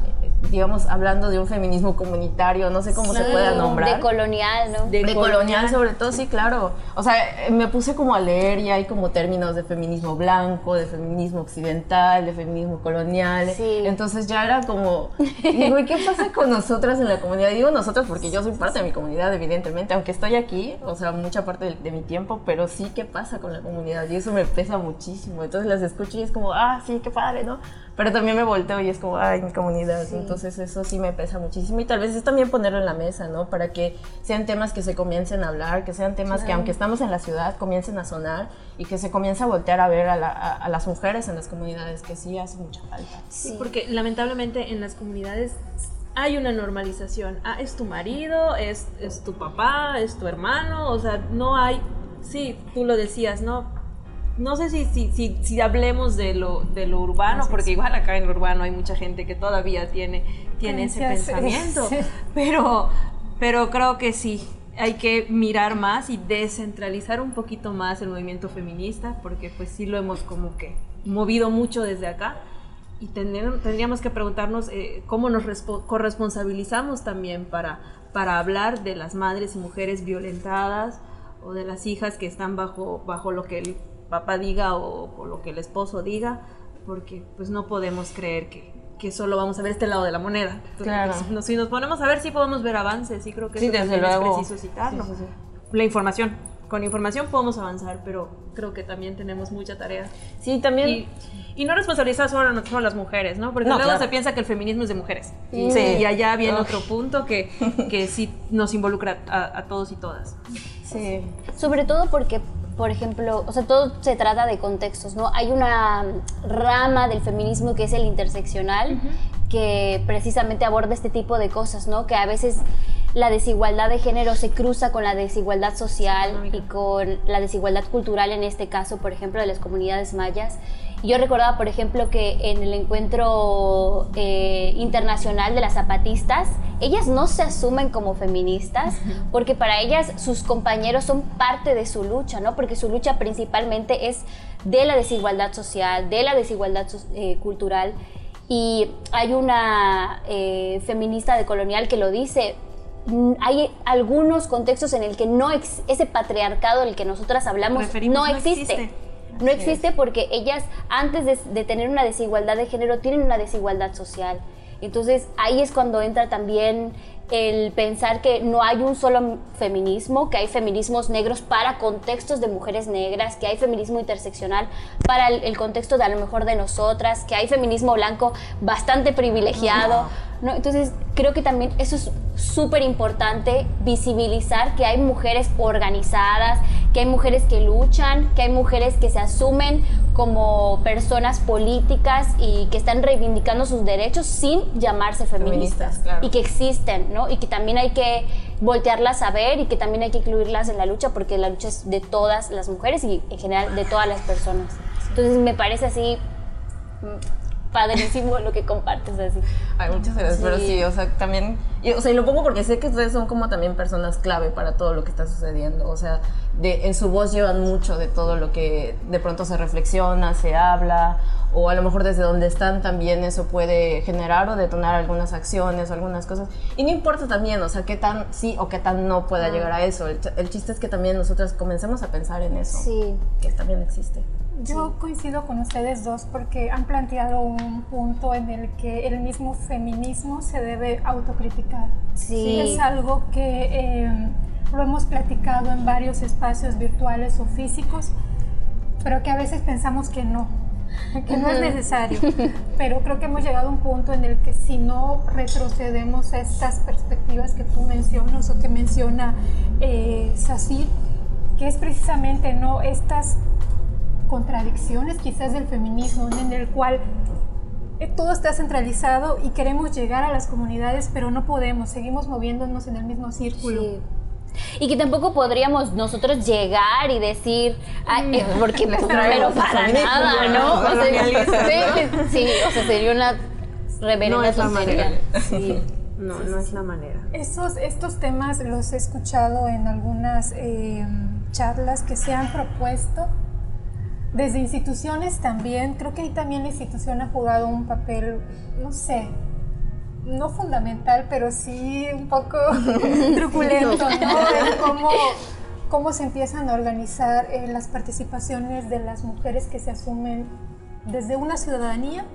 digamos, hablando de un feminismo comunitario, no sé cómo se pueda nombrar. De colonial, ¿no? De, colonial, sobre todo, sí, claro. O sea, me puse como a leer y hay como términos de feminismo blanco, de feminismo occidental, de feminismo colonial. Sí. Entonces ya era como, digo, ¿y qué pasa con nosotras en la comunidad? Digo nosotras porque yo soy parte de mi comunidad, evidentemente, aunque estoy aquí, o sea, mucha parte de, de mi tiempo, pero sí, ¿qué pasa con la comunidad? Y eso me pesa muchísimo. Entonces las escucho y es como, ah, sí, qué padre, ¿no? Pero también me volteo y es como, ay, mi comunidad. Entonces eso sí me pesa muchísimo. Y tal vez es también ponerlo en la mesa, ¿no? Para que sean temas que se comiencen a hablar, que sean temas que aunque estamos en la ciudad, comiencen a sonar y que se comience a voltear a ver a, las mujeres en las comunidades, que sí hace mucha falta. Sí, porque lamentablemente en las comunidades hay una normalización. Ah, es tu marido, es, es tu papá, es tu hermano, o sea, no hay... Sí, tú lo decías, ¿no? No sé si, si, si, si, hablemos de lo, de lo urbano, porque igual acá en lo urbano hay mucha gente que todavía tiene, tiene ese pensamiento, pero, pero creo que sí, hay que mirar más y descentralizar un poquito más el movimiento feminista, porque pues sí lo hemos como que movido mucho desde acá. Y tendríamos que preguntarnos eh, cómo nos corresponsabilizamos también para, para hablar de las madres y mujeres violentadas o de las hijas que están bajo, bajo lo que el papá diga o, lo que el esposo diga, porque pues no podemos creer que, que solo vamos a ver este lado de la moneda. claro. Pues, si nos ponemos a ver, sí podemos ver avances, y creo que sí, desde luego. es preciso citarlo. la información. Con información podemos avanzar, pero creo que también tenemos mucha tarea. Sí, también. Y, no responsabilizar solo, a las mujeres, ¿no? Porque luego se piensa que el feminismo es de mujeres. Sí. Y allá viene otro punto que, que sí nos involucra a, a todos y todas. Sí. Sobre todo porque por ejemplo, o sea, todo se trata de contextos, ¿no? Hay una rama del feminismo que es el interseccional, que precisamente aborda este tipo de cosas, ¿no? Que a veces la desigualdad de género se cruza con la desigualdad social y con la desigualdad cultural, en este caso, por ejemplo, de las comunidades mayas. Yo recordaba, por ejemplo, que en el encuentro eh, internacional de las zapatistas, ellas no se asumen como feministas porque para ellas sus compañeros son parte de su lucha, ¿no? Porque su lucha principalmente es de la desigualdad social, de la desigualdad eh, cultural. Y hay una eh, feminista de colonial que lo dice, mm, hay algunos contextos en el que no ese patriarcado del que nosotras hablamos no existe. No existe porque ellas, antes de, tener una desigualdad de género, tienen una desigualdad social. Entonces ahí es cuando entra también el pensar que no hay un solo feminismo, que hay feminismos negros para contextos de mujeres negras, que hay feminismo interseccional para el, contexto de a lo mejor de nosotras, que hay feminismo blanco bastante privilegiado. ¿no? Entonces creo que también eso es súper importante, visibilizar que hay mujeres organizadas, que hay mujeres que luchan, que hay mujeres que se asumen como personas políticas y que están reivindicando sus derechos sin llamarse feministas, y que existen, ¿no? Y que también hay que voltearlas a ver y que también hay que incluirlas en la lucha porque la lucha es de todas las mujeres y en general de todas las personas. Entonces me parece así padrísimo lo que compartes así. Ay, muchas gracias, pero sí, o sea, también, y, o sea, y lo pongo porque sé que ustedes son como también personas clave para todo lo que está sucediendo, o sea, de, en su voz llevan mucho de todo lo que de pronto se reflexiona, se habla, o a lo mejor desde donde están también eso puede generar o detonar algunas acciones o algunas cosas. Y no importa también, o sea, qué tan sí o qué tan no pueda llegar a eso. El, el, chiste es que también nosotras comencemos a pensar en eso, sí. que también existe. Yo coincido con ustedes dos porque han planteado un punto en el que el mismo feminismo se debe autocriticar. Sí. Es algo que eh, lo hemos platicado en varios espacios virtuales o físicos, pero que a veces pensamos que no, que no es necesario. Pero creo que hemos llegado a un punto en el que si no retrocedemos a estas perspectivas que tú mencionas o que menciona eh, Sacir, que es precisamente no estas contradicciones quizás del feminismo, en el cual eh, todo está centralizado y queremos llegar a las comunidades, pero no podemos, seguimos moviéndonos en el mismo círculo. Sí. Y que tampoco podríamos nosotros llegar y decir, ay, eh, porque pero para nada, ¿no? O sea, sí, sí, o sea, sería una reverenda No es la manera. Sí. No, no es la manera. Esos, estos temas los he escuchado en algunas eh, charlas que se han propuesto desde instituciones también. Creo que ahí también la institución ha jugado un papel, no sé, no fundamental, pero sí un poco truculento, ¿no? Cómo, cómo se empiezan a organizar eh, las participaciones de las mujeres que se asumen desde una ciudadanía,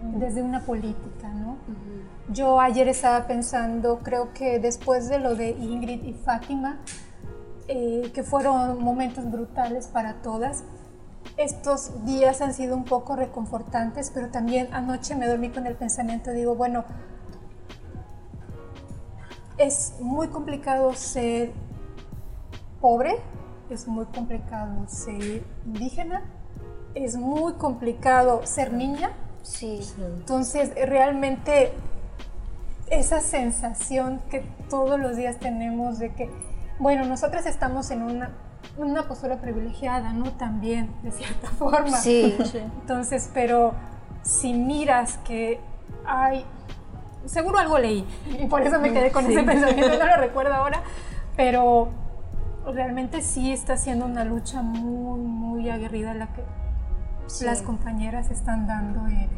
desde una política, ¿no? Yo ayer estaba pensando, creo que después de lo de Ingrid y Fátima, eh, que fueron momentos brutales para todas, estos días han sido un poco reconfortantes, pero también anoche me dormí con el pensamiento, digo, bueno, es muy complicado ser pobre, es muy complicado ser indígena, es muy complicado ser niña, Sí. entonces, realmente esa sensación que todos los días tenemos de que, bueno, nosotras estamos en una, una postura privilegiada, ¿no? También, de cierta forma. Sí. Entonces, pero si miras que hay, seguro algo leí, y por eso me quedé con ese pensamiento, no lo recuerdo ahora, pero realmente sí está siendo una lucha muy, muy aguerrida la que Sí. las compañeras están dando. y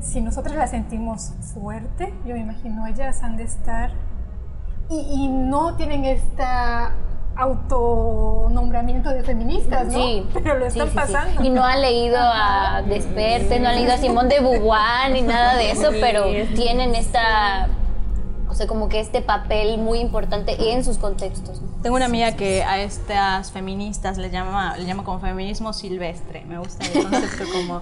si nosotras la sentimos fuerte, yo me imagino ellas han de estar y, y no tienen esta autonombramiento de feministas, ¿no? Sí, Pero lo sí, están sí, sí. pasando. Y no han leído a Desperte, no han leído a Simón de Beauvoir ni nada de eso, pero tienen esta, o sea, como que este papel muy importante en sus contextos. Tengo una amiga que a estas feministas le llama, le llama como feminismo silvestre. Me gusta el concepto como,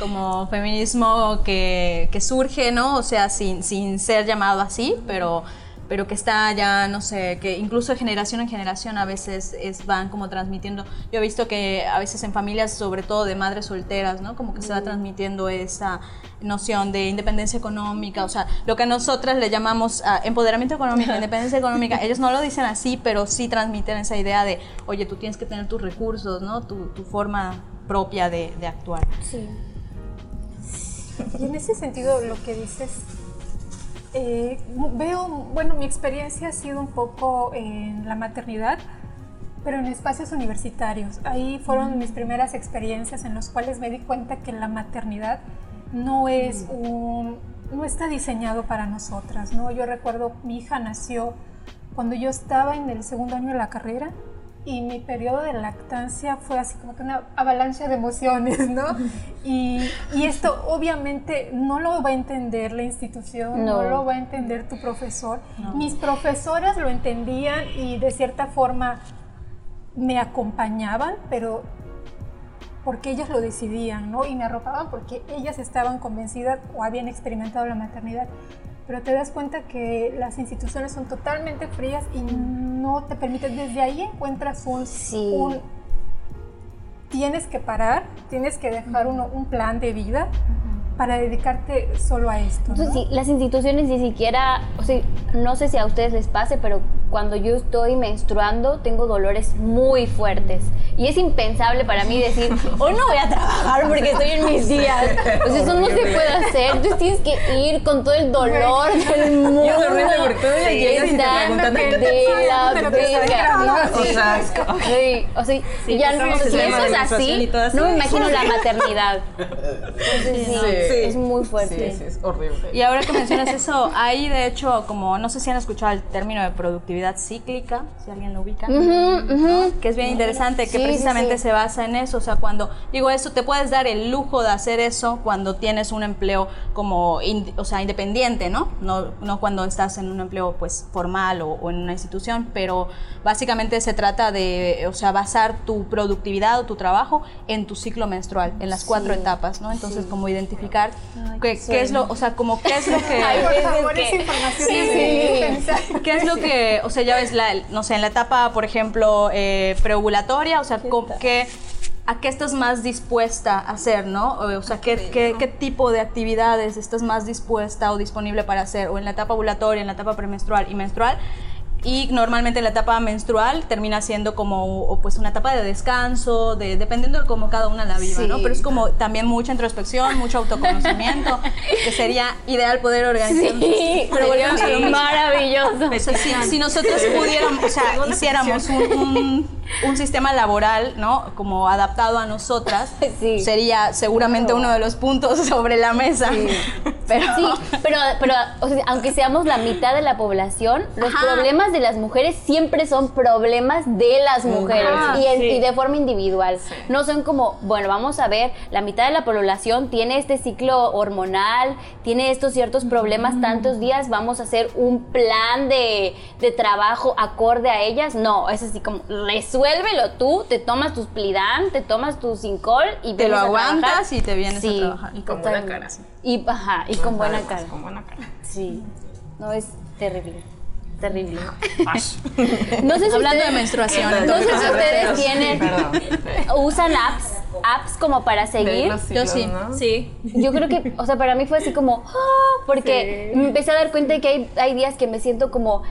como feminismo que, que surge, ¿no? O sea, sin, sin ser llamado así, pero, pero que está ya, no sé, que incluso de generación en generación a veces es, van como transmitiendo. Yo he visto que a veces en familias, sobre todo de madres solteras, ¿no? Como que se va transmitiendo esa noción de independencia económica, o sea, lo que nosotras le llamamos ah, empoderamiento económico, independencia económica, ellos no lo dicen así, pero sí transmiten esa idea de, oye, tú tienes que tener tus recursos, ¿no? Tu, tu forma propia de, de actuar. Sí. Y en ese sentido, lo que dices, eh, veo, bueno, mi experiencia ha sido un poco en la maternidad, pero en espacios universitarios. Ahí fueron mis primeras experiencias en las cuales me di cuenta que la maternidad no es no está diseñado para nosotras, ¿no? Yo recuerdo, mi hija nació cuando yo estaba en el segundo año de la carrera y mi periodo de lactancia fue así como que una avalancha de emociones, ¿no? Y, y esto obviamente no lo va a entender la institución, no, No. lo va a entender tu profesor. Mis profesoras lo entendían y de cierta forma me acompañaban, pero porque ellas lo decidían, ¿no? Y me arropaban porque ellas estaban convencidas o habían experimentado la maternidad. Pero te das cuenta que las instituciones son totalmente frías y no te permiten, desde ahí encuentras un, Sí. un- tienes que parar, tienes que dejar uno- un plan de vida para dedicarte solo a esto. ¿no? Entonces, sí, las instituciones ni siquiera, o sea, no sé si a ustedes les pase, pero cuando yo estoy menstruando tengo dolores muy fuertes. Y es impensable para mí decir, hoy no voy a trabajar porque estoy en mis días. Pues eso no se puede hacer. Entonces tienes que ir con todo el dolor del mundo. Yo porque todavía llegas y te. Sí, O sea, sí, o sea, ya no, en si eso es así, no me imagino la maternidad. Entonces, sí, Sí. es muy fuerte. Sí, sí, es horrible. Y ahora que mencionas eso, hay de hecho como, no sé si han escuchado el término de productividad cíclica, si alguien lo ubica, Ujú, ujú. que es bien interesante, que Sí, precisamente sí. se basa en eso, o sea, cuando digo eso, te puedes dar el lujo de hacer eso cuando tienes un empleo como, in- o sea, independiente, ¿no? ¿no? No cuando estás en un empleo pues formal o, o en una institución, pero básicamente se trata de, o sea, basar tu productividad o tu trabajo en tu ciclo menstrual, en las cuatro Sí, etapas, ¿no? Entonces, sí. como identificar qué, qué es lo, o sea, como qué es lo que... Ay, por favor, que- esa información Sí, es sí. indispensable. ¿Qué es lo que, o sea, ya ves, la, no sé, en la etapa, por ejemplo, eh, preovulatoria, o sea, ¿qué, a qué estás más dispuesta a hacer, ¿no? O sea, ¿qué, qué, qué tipo de actividades estás más dispuesta o disponible para hacer, o en la etapa ovulatoria, en la etapa premenstrual y menstrual. Y normalmente la etapa menstrual termina siendo como o, pues una etapa de descanso, de, dependiendo de cómo cada una la viva, ¿no? Sí. Pero es como también mucha introspección, mucho autoconocimiento, que sería ideal poder organizar. Sí, Pero volvemos a lo maravilloso. O sea, si, si nosotros pudiéramos, o sea, hiciéramos un, un- un sistema laboral, ¿no? Como adaptado a nosotras, Sí. sería seguramente uno de los puntos sobre la mesa. Pero Sí, pero, pero o sea, aunque seamos la mitad de la población, los Ajá. problemas de las mujeres siempre son problemas de las mujeres Ajá, y, en- sí. y de forma individual. No son como, bueno, vamos a ver, la mitad de la población tiene este ciclo hormonal, tiene estos ciertos problemas tantos días, vamos a hacer un plan de, de trabajo acorde a ellas. No, es así como, resuélvelo tú, te tomas tus Plidan, te tomas tu Sincol y Te lo aguantas trabajar. y te vienes a trabajar. Y con buena cara. Y, ajá, y con buena cara. Con buena cara. Sí, no es terrible. Terrible. No sé si Hablando de menstruación. no sé si entonces, ustedes tienen, usan apps, apps como para seguir. Yo sí. ¿no? Sí. Yo creo que, o sea, para mí fue así como, ah, porque me empecé a dar cuenta de que hay, hay días que me siento como,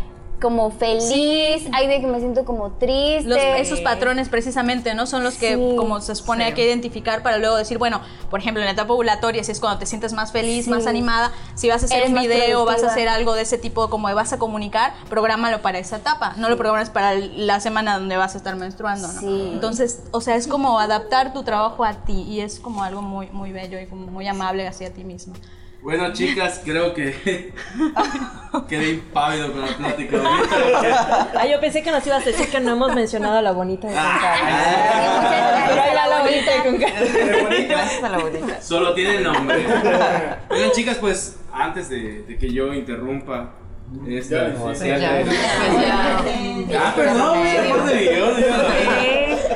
como feliz, hay días que me siento como triste. Los- esos patrones precisamente, ¿no? Son los que Sí. como se supone hay que identificar para luego decir, bueno, por ejemplo, en la etapa ovulatoria, si es cuando te sientes más feliz, Sí. más animada, si vas a hacer Eres un video, vas a hacer algo de ese tipo, como de vas a comunicar, prográmalo para esa etapa, no lo programas para la semana donde vas a estar menstruando, ¿no? Sí. Entonces, o sea, es como adaptar tu trabajo a ti y es como algo muy, muy bello y como muy amable hacia ti mismo. Bueno, chicas, creo que quedé impávido con la plática. Ah, yo pensé que nos ibas a decir que no hemos mencionado a la bonita de Ah, Concara. Pero ahí va la bonita de Concara. Gracias a la bonita. Solo tiene el nombre. Oigan, chicas, pues antes de, de que yo interrumpa esta especial Ya, ya. Ah, perdón, güey, error de guion,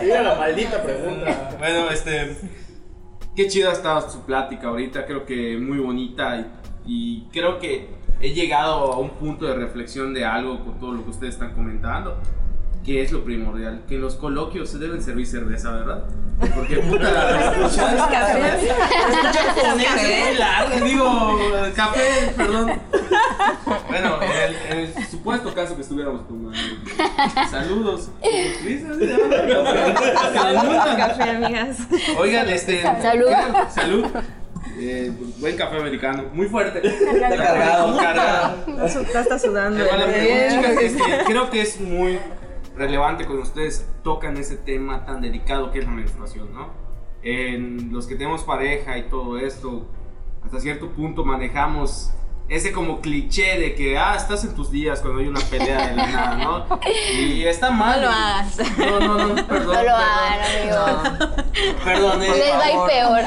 Mira la maldita pregunta. Bueno, este. Qué chida estado su plática ahorita, creo que muy bonita y, y creo que he llegado a un punto de reflexión de algo con todo lo que ustedes están comentando, que es lo primordial, que los coloquios se deben servir cerveza, ¿verdad? Porque puta, escuchar escuchar muy digo, café, perdón. Bueno, en el, en el supuesto caso que estuviéramos tomando. Saludos. Saludos. Café, amigas. Oigan, este. Salud. Salud. Eh, buen café americano, muy fuerte. Cargado. Cargado. Está sudando. Eh, chicas, este, creo que es muy relevante cuando ustedes tocan ese tema tan delicado que es la menstruación, ¿no? En los que tenemos pareja y todo esto, hasta cierto punto manejamos ese como cliché de que, ah, estás en tus días cuando hay una pelea de la nada, ¿no? Y está mal. No lo hagas. No, no, no, perdón. No lo hagan, amigo. Perdón, eh. Les va a ir peor.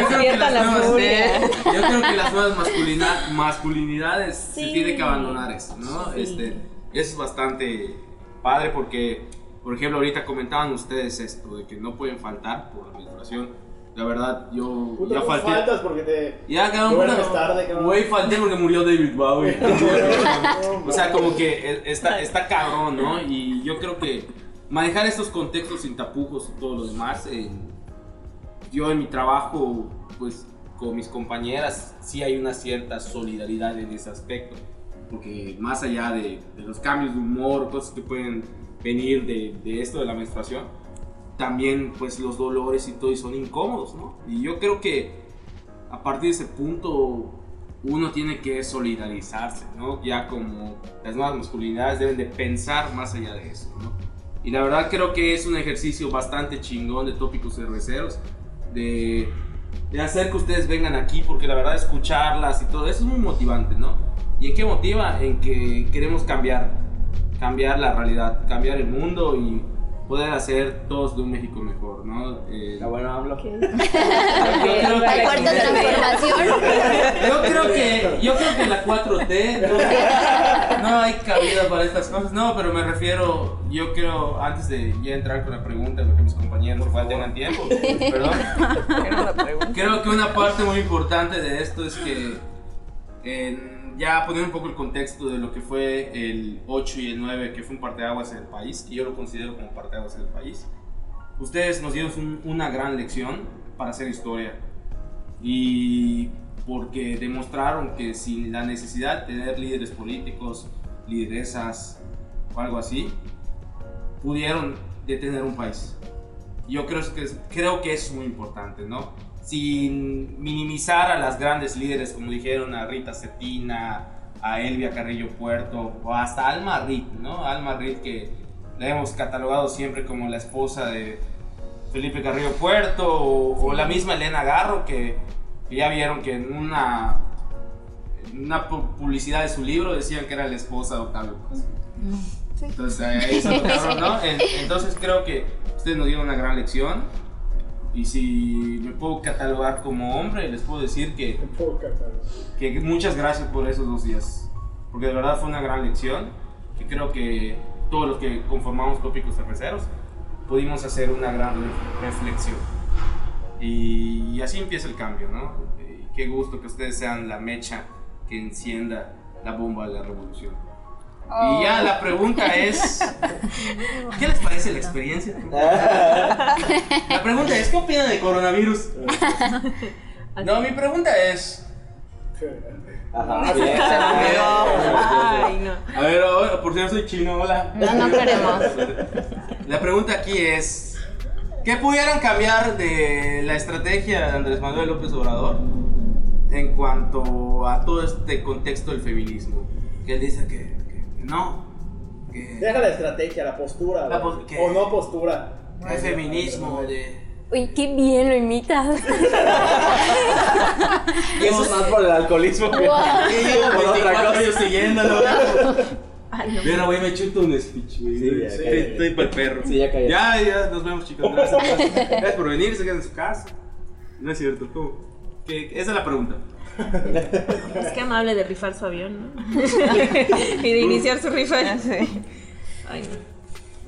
Yo creo, que las nuevas, furia. yo creo que las nuevas masculina- masculinidades se Sí. tiene que abandonar eso, ¿no? Sí. Este, es bastante padre porque, por ejemplo, ahorita comentaban ustedes esto de que no pueden faltar por la menstruación. La verdad, yo Puta, ya falté. faltas porque te. Ya, cabrón, puta, tarde, cabrón. Güey, falté porque murió David Bowie. O sea, como que e- está, está cabrón, ¿no? Y yo creo que manejar estos contextos sin tapujos y todo lo demás, eh, yo en mi trabajo, pues con mis compañeras, sí hay una cierta solidaridad en ese aspecto. Porque más allá de, de los cambios de humor, cosas que pueden venir de, de esto de la menstruación, también pues los dolores y todo y son incómodos, ¿no? Y yo creo que a partir de ese punto uno tiene que solidarizarse, ¿no? Ya como las nuevas masculinidades deben de pensar más allá de eso, ¿no? Y la verdad creo que es un ejercicio bastante chingón de tópicos cerveceros, de, de hacer que ustedes vengan aquí, porque la verdad escucharlas y todo eso es muy motivante, ¿no? ¿Y en qué motiva? En que queremos cambiar, cambiar la realidad, cambiar el mundo y poder hacer todos de un México mejor, ¿no? Eh, La buena hablo. yo creo que- La cuarta transformación. yo creo que yo creo que la 4T no, no hay cabida para estas cosas. No, pero me refiero, yo creo antes de ya entrar con la pregunta, porque mis compañeros igual tengan tiempo, perdón. Era una pregunta. Creo que una parte muy importante de esto es que en- ya poner un poco el contexto de lo que fue el 8 y el 9, que fue un parteaguas en el país, que yo lo considero como parteaguas en el país. Ustedes nos dieron un- una gran lección para hacer historia y porque demostraron que sin la necesidad de tener líderes políticos, lideresas o algo así, pudieron detener un país. Yo creo que, creo que es muy importante, ¿no? Sin minimizar a las grandes líderes, como dijeron a Rita Cetina, a Elvia Carrillo Puerto, o hasta Alma Reed, ¿no? Alma Reed que la hemos catalogado siempre como la esposa de Felipe Carrillo Puerto, o, o la misma Elena Garro, que, que ya vieron que en una, en una pu- publicidad de su libro decían que era la esposa de Octavio Paz. Entonces ahí se tocaron, ¿no? En- Entonces creo que ustedes nos dieron una gran lección. Y si me puedo catalogar como hombre, les puedo decir que, que muchas gracias por esos dos días. Porque de verdad fue una gran lección. Que creo que todos los que conformamos Tópicos Cerveceros pudimos hacer una gran re- reflexión. Y, y así empieza el cambio, ¿no? Y qué gusto que ustedes sean la mecha que encienda la bomba de la revolución. Y ya la pregunta es, ¿qué les parece la experiencia? La pregunta es, ¿qué opinan del coronavirus? No, mi pregunta es, Ajá, bien. Ay, no. a ver, hola, por si no soy chino, hola. No, no queremos. La pregunta aquí es, ¿qué pudieran cambiar de la estrategia de Andrés Manuel López Obrador en cuanto a todo este contexto del feminismo? Que él dice que no, que Deja la estrategia, la postura. La pos- ¿qué? O no postura. el feminismo de... Uy, qué bien lo imitas. Eso es más por el alcoholismo que Y yo, por otra 24 cosa. años siguiéndolo. Mira, güey, me chuto un speech, güey. Sí, ya, estoy, cállate. estoy para el perro. Sí, ya. Ya, ya, nos vemos, chicos. Gracias, por venir, se quedan en su casa. No es cierto, ¿cómo? Que- Esa es la pregunta. Es que amable de rifar su avión, ¿no? y de iniciar su rifa. Ay,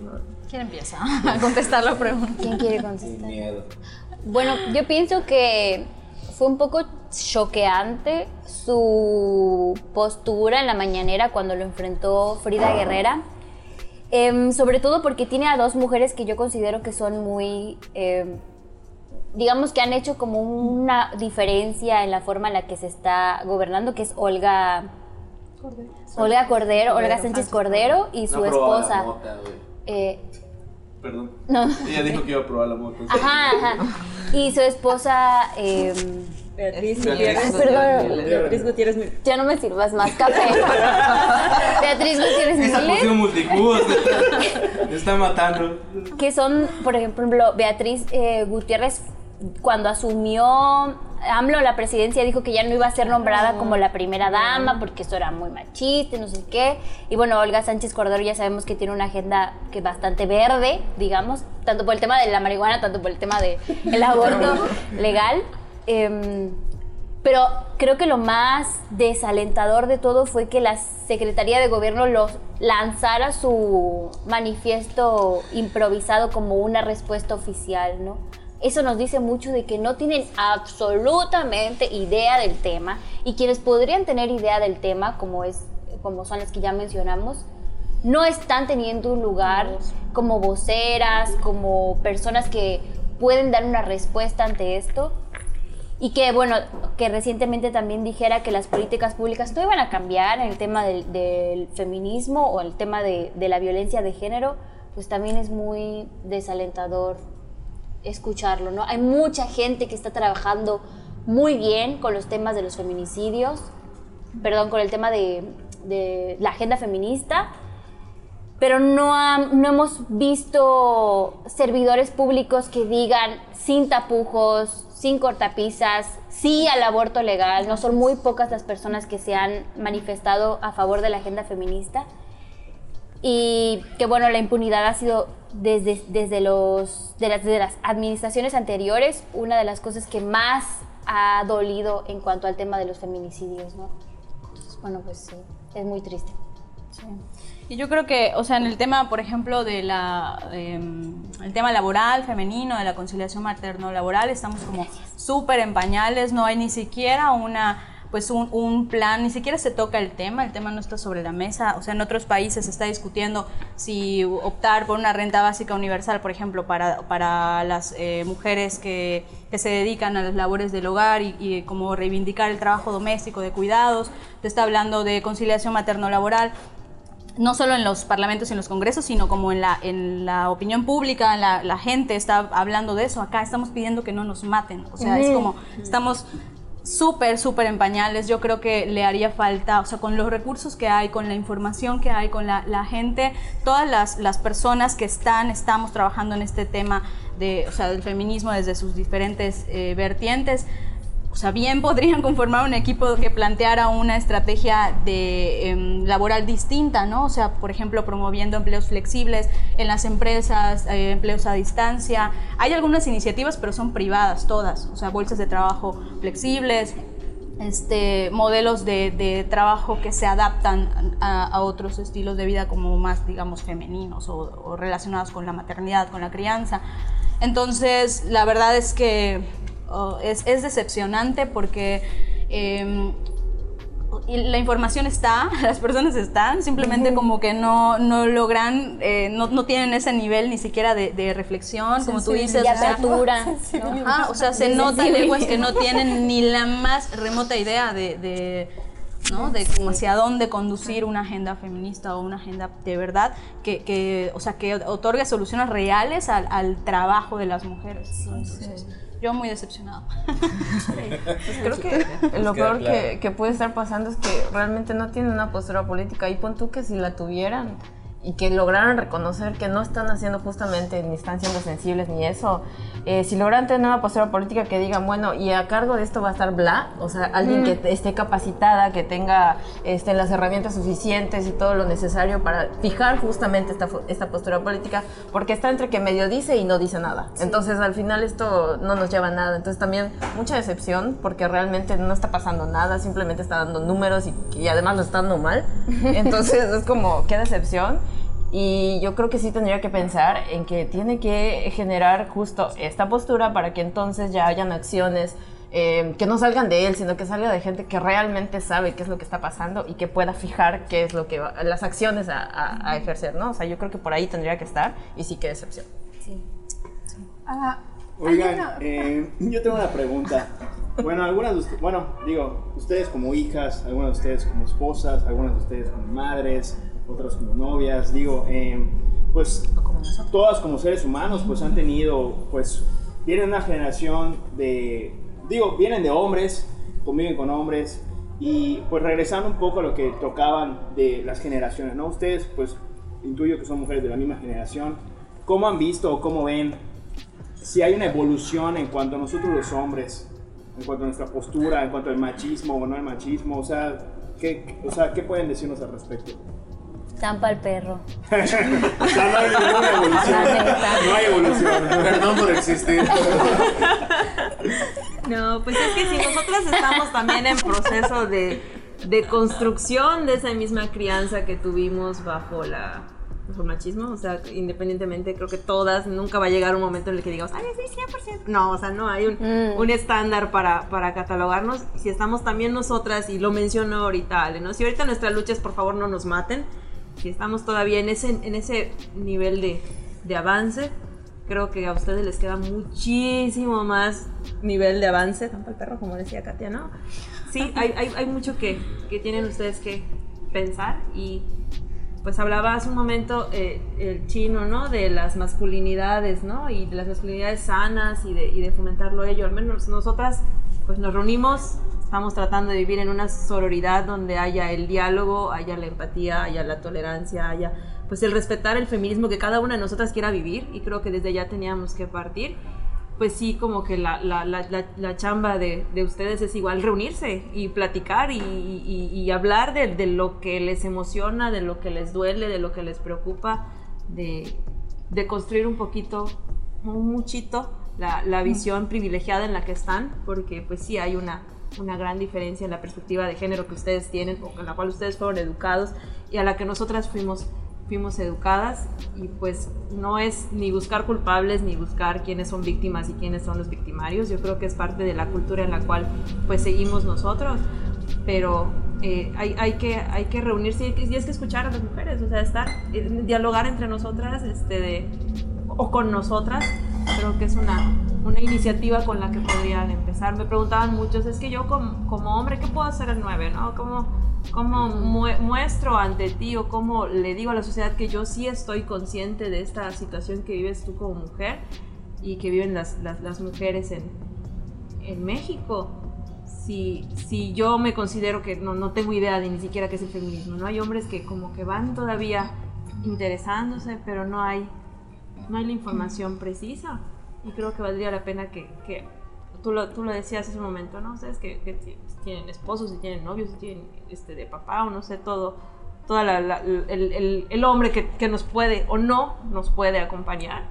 no. ¿Quién empieza a contestar la pregunta? ¿Quién quiere Sin contestar? miedo. Bueno, yo pienso que fue un poco choqueante su postura en la mañanera cuando lo enfrentó Frida Guerrera. Em, sobre todo porque tiene a dos mujeres que yo considero que son muy, em, digamos que han hecho como una diferencia en la forma en la que se está gobernando, que es Olga, Olga Cordero, Olga Sánchez Cordero y su No esposa. mota. Eh, Perdón. no. Ella dijo que iba a probar la moto. Ajá, ajá. Y su esposa, em, Beatriz Beatriz Gutiérrez. Perdón. Beatriz Gutiérrez. ya no me sirvas más café. Beatriz Gutiérrez Esa multicubos te está, matando. que son, por ejemplo, Beatriz eh, Gutiérrez, cuando asumió AMLO la presidencia, dijo que ya no iba a ser nombrada como la primera dama, porque eso era muy machista y no sé qué. Y bueno, Olga Sánchez Cordero ya sabemos que tiene una agenda que es bastante verde, digamos, tanto por el tema de la marihuana, tanto por el tema del aborto legal. Em, Pero creo que lo más desalentador de todo fue que la Secretaría de Gobierno los lanzara su manifiesto improvisado como una respuesta oficial, ¿no? Eso nos dice mucho de que no tienen absolutamente idea del tema y quienes podrían tener idea del tema, como, es, como son las que ya mencionamos, no están teniendo un lugar como voceras, como personas que pueden dar una respuesta ante esto. Y que, bueno, que recientemente también dijera que las políticas públicas no iban a cambiar en el tema del, feminismo o el tema de, la violencia de género, pues también es muy desalentador escucharlo, ¿no? Hay mucha gente que está trabajando muy bien con los temas de los feminicidios, perdón, con el tema de, de la agenda feminista, pero no, ha- no hemos visto servidores públicos que digan sin tapujos, sin cortapisas, sí al aborto legal. No son muy pocas las personas que se han manifestado a favor de la agenda feminista. Y que bueno, la impunidad ha sido desde, desde, los, de las, administraciones anteriores una de las cosas que más ha dolido en cuanto al tema de los feminicidios, ¿no? Entonces, bueno, pues sí, es muy triste. Y yo creo que, o sea, en el tema, por ejemplo, de la, em, el tema laboral femenino, de la conciliación materno-laboral, estamos como súper en pañales, no hay ni siquiera una pues un, un, plan, ni siquiera se toca el tema, el tema no está sobre la mesa, o sea, en otros países se está discutiendo si optar por una renta básica universal, por ejemplo, para, para las eh, mujeres que, que, se dedican a las labores del hogar y, y como reivindicar el trabajo doméstico, de cuidados, se está hablando de conciliación materno-laboral, no solo en los parlamentos y en los congresos, sino como en la, en la opinión pública, la, la, gente está hablando de eso. Acá estamos pidiendo que no nos maten. O sea, es como, estamos súper, súper en pañales. Yo creo que le haría falta, o sea, con los recursos que hay, con la información que hay, con la, la gente, todas las, las, personas que están, estamos trabajando en este tema de, o sea, del feminismo desde sus diferentes eh, vertientes sea, bien podrían conformar un equipo que planteara una estrategia de, eh, laboral distinta, ¿no? O sea, por ejemplo, promoviendo empleos flexibles en las empresas, eh, empleos a distancia. Hay algunas iniciativas, pero son privadas todas, o sea, bolsas de trabajo flexibles, este, modelos de, de, trabajo que se adaptan a, a, otros estilos de vida como más, digamos, femeninos o, o relacionados con la maternidad, con la crianza. Entonces, la verdad es que Oh, es, es, decepcionante porque eh, la información está, las personas están, simplemente como que no, no logran, eh, no, no, tienen ese nivel ni siquiera de, de reflexión, como tú dices. De apertura. ¿no? o sea, se nota lenguas que no tienen ni la más remota idea de, de ¿no? De hacia dónde conducir una agenda feminista o una agenda de verdad que, que o sea, que otorgue soluciones reales al, al trabajo de las mujeres. Entonces, yo muy decepcionado. pues creo que lo peor que, que, puede estar pasando es que realmente no tienen una postura política. Y pon tú que si la tuvieran y que lograran reconocer que no están haciendo justamente ni están siendo sensibles ni eso, eh, si logran tener una postura política que digan, bueno, y a cargo de esto va a estar bla, o sea, alguien mm. que esté capacitada, que tenga este, las herramientas suficientes y todo lo necesario para fijar justamente esta, esta postura política, porque está entre que medio dice y no dice nada. Sí. Entonces, al final esto no nos lleva a nada. Entonces, también mucha decepción, porque realmente no está pasando nada, simplemente está dando números y, y además lo está dando mal. Entonces, es como, qué decepción. Y yo creo que sí tendría que pensar en que tiene que generar justo esta postura para que entonces ya hayan acciones eh, que no salgan de él, sino que salga de gente que realmente sabe qué es lo que está pasando y que pueda fijar qué es lo que va, las acciones a, a, a, ejercer, ¿no? O sea, yo creo que por ahí tendría que estar y sí que decepción. Sí. sí. Ah, Oigan, eh, yo tengo una pregunta. Bueno, algunas de ustedes, bueno, digo, ustedes como hijas, algunas de ustedes como esposas, algunas de ustedes como madres, otras como novias, digo, eh, pues todas como seres humanos pues han tenido, pues vienen una generación de, digo, vienen de hombres, conviven con hombres y pues regresando un poco a lo que tocaban de las generaciones, ¿no? Ustedes pues intuyo que son mujeres de la misma generación, ¿cómo han visto o cómo ven si hay una evolución en cuanto a nosotros los hombres, en cuanto a nuestra postura, en cuanto al machismo o no al machismo, o sea, ¿qué, o sea, ¿qué pueden decirnos al respecto? Zampa al perro. o sea, no hay ninguna evolución. No hay evolución. Perdón por existir. No, pues es que si nosotras estamos también en proceso de, de construcción de esa misma crianza que tuvimos bajo la bajo el machismo, o sea, independientemente, creo que todas, nunca va a llegar un momento en el que digamos, ay, sí, 100%. No, o sea, no hay un, mm. un estándar para, para, catalogarnos. Si estamos también nosotras, y lo mencionó ahorita Ale, ¿no? Si ahorita nuestra lucha es por favor no nos maten, si estamos todavía en ese, en ese nivel de, de avance, creo que a ustedes les queda muchísimo más nivel de avance, tanto el perro como decía Katia, ¿no? Sí, hay, hay, hay mucho que, que, tienen ustedes que pensar y pues hablaba hace un momento eh, el chino, ¿no? De las masculinidades, ¿no? Y de las masculinidades sanas y de, y de fomentarlo ello. Al menos nosotras pues nos reunimos estamos tratando de vivir en una sororidad donde haya el diálogo, haya la empatía, haya la tolerancia, haya pues el respetar el feminismo que cada una de nosotras quiera vivir y creo que desde ya teníamos que partir. Pues sí, como que la, la, la, la chamba de, de, ustedes es igual reunirse y platicar y, y, y hablar de, de, lo que les emociona, de lo que les duele, de lo que les preocupa, de, de construir un poquito, un muchito, la, visión privilegiada en la que están, porque pues sí hay una, una gran diferencia en la perspectiva de género que ustedes tienen o con la cual ustedes fueron educados y a la que nosotras fuimos fuimos educadas. Y pues no es ni buscar culpables ni buscar quiénes son víctimas y quiénes son los victimarios. Yo creo que es parte de la cultura en la cual pues seguimos nosotros. Pero eh, hay, hay, que, hay que reunirse y, es que escuchar a las mujeres, o sea, estar, eh, dialogar entre nosotras este, de, o con nosotras, creo que es una, una iniciativa con la que podrían empezar. Me preguntaban muchos, es que yo como, como hombre, ¿qué puedo hacer el 9? ¿no? ¿Cómo, cómo muestro ante ti o cómo le digo a la sociedad que yo sí estoy consciente de esta situación que vives tú como mujer y que viven las, las, las mujeres en, en México? Si, si, yo me considero que no, no, tengo idea de ni siquiera qué es el feminismo, ¿no? Hay hombres que como que van todavía interesándose, pero no hay, no hay la información precisa. Y creo que valdría la pena que, que tú, lo, tú lo decías hace un momento, ¿no? Sabes que, que tienen esposos, si tienen novios, si tienen este, de papá o no sé, todo, toda la, el, el, el, hombre que, que, nos puede o no nos puede acompañar,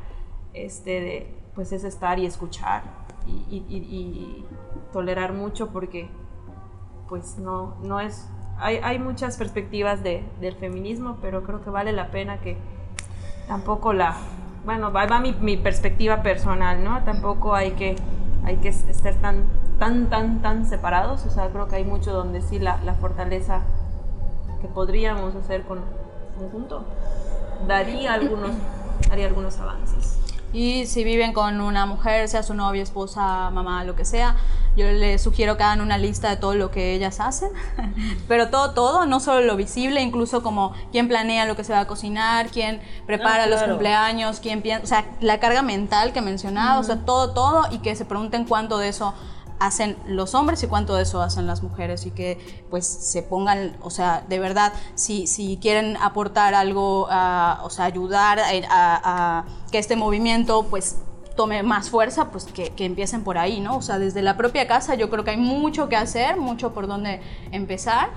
este, de, pues es estar y escuchar y, y, y, tolerar mucho porque pues no, no es... Hay, hay muchas perspectivas de, del feminismo, pero creo que vale la pena que tampoco la... Bueno, va, va mi, mi, perspectiva personal, ¿no? Tampoco hay que, hay que estar tan, tan, tan, tan separados. O sea, creo que hay mucho donde sí la, la fortaleza que podríamos hacer con conjunto daría algunos, daría algunos avances. Y si viven con una mujer, sea su novia, esposa, mamá, lo que sea, yo les sugiero que hagan una lista de todo lo que ellas hacen. Pero todo, todo, no solo lo visible, incluso como quién planea lo que se va a cocinar, quién prepara ah, claro. los cumpleaños, quién piensa, o sea, la carga mental que mencionaba, uh -huh. o sea, todo, todo, y que se pregunten cuánto de eso hacen los hombres y cuánto de eso hacen las mujeres y que pues se pongan, o sea, de verdad, si, si quieren aportar algo, uh, o sea, ayudar a, a, a, que este movimiento pues tome más fuerza, pues que, que, empiecen por ahí, ¿no? O sea, desde la propia casa yo creo que hay mucho que hacer, mucho por donde empezar.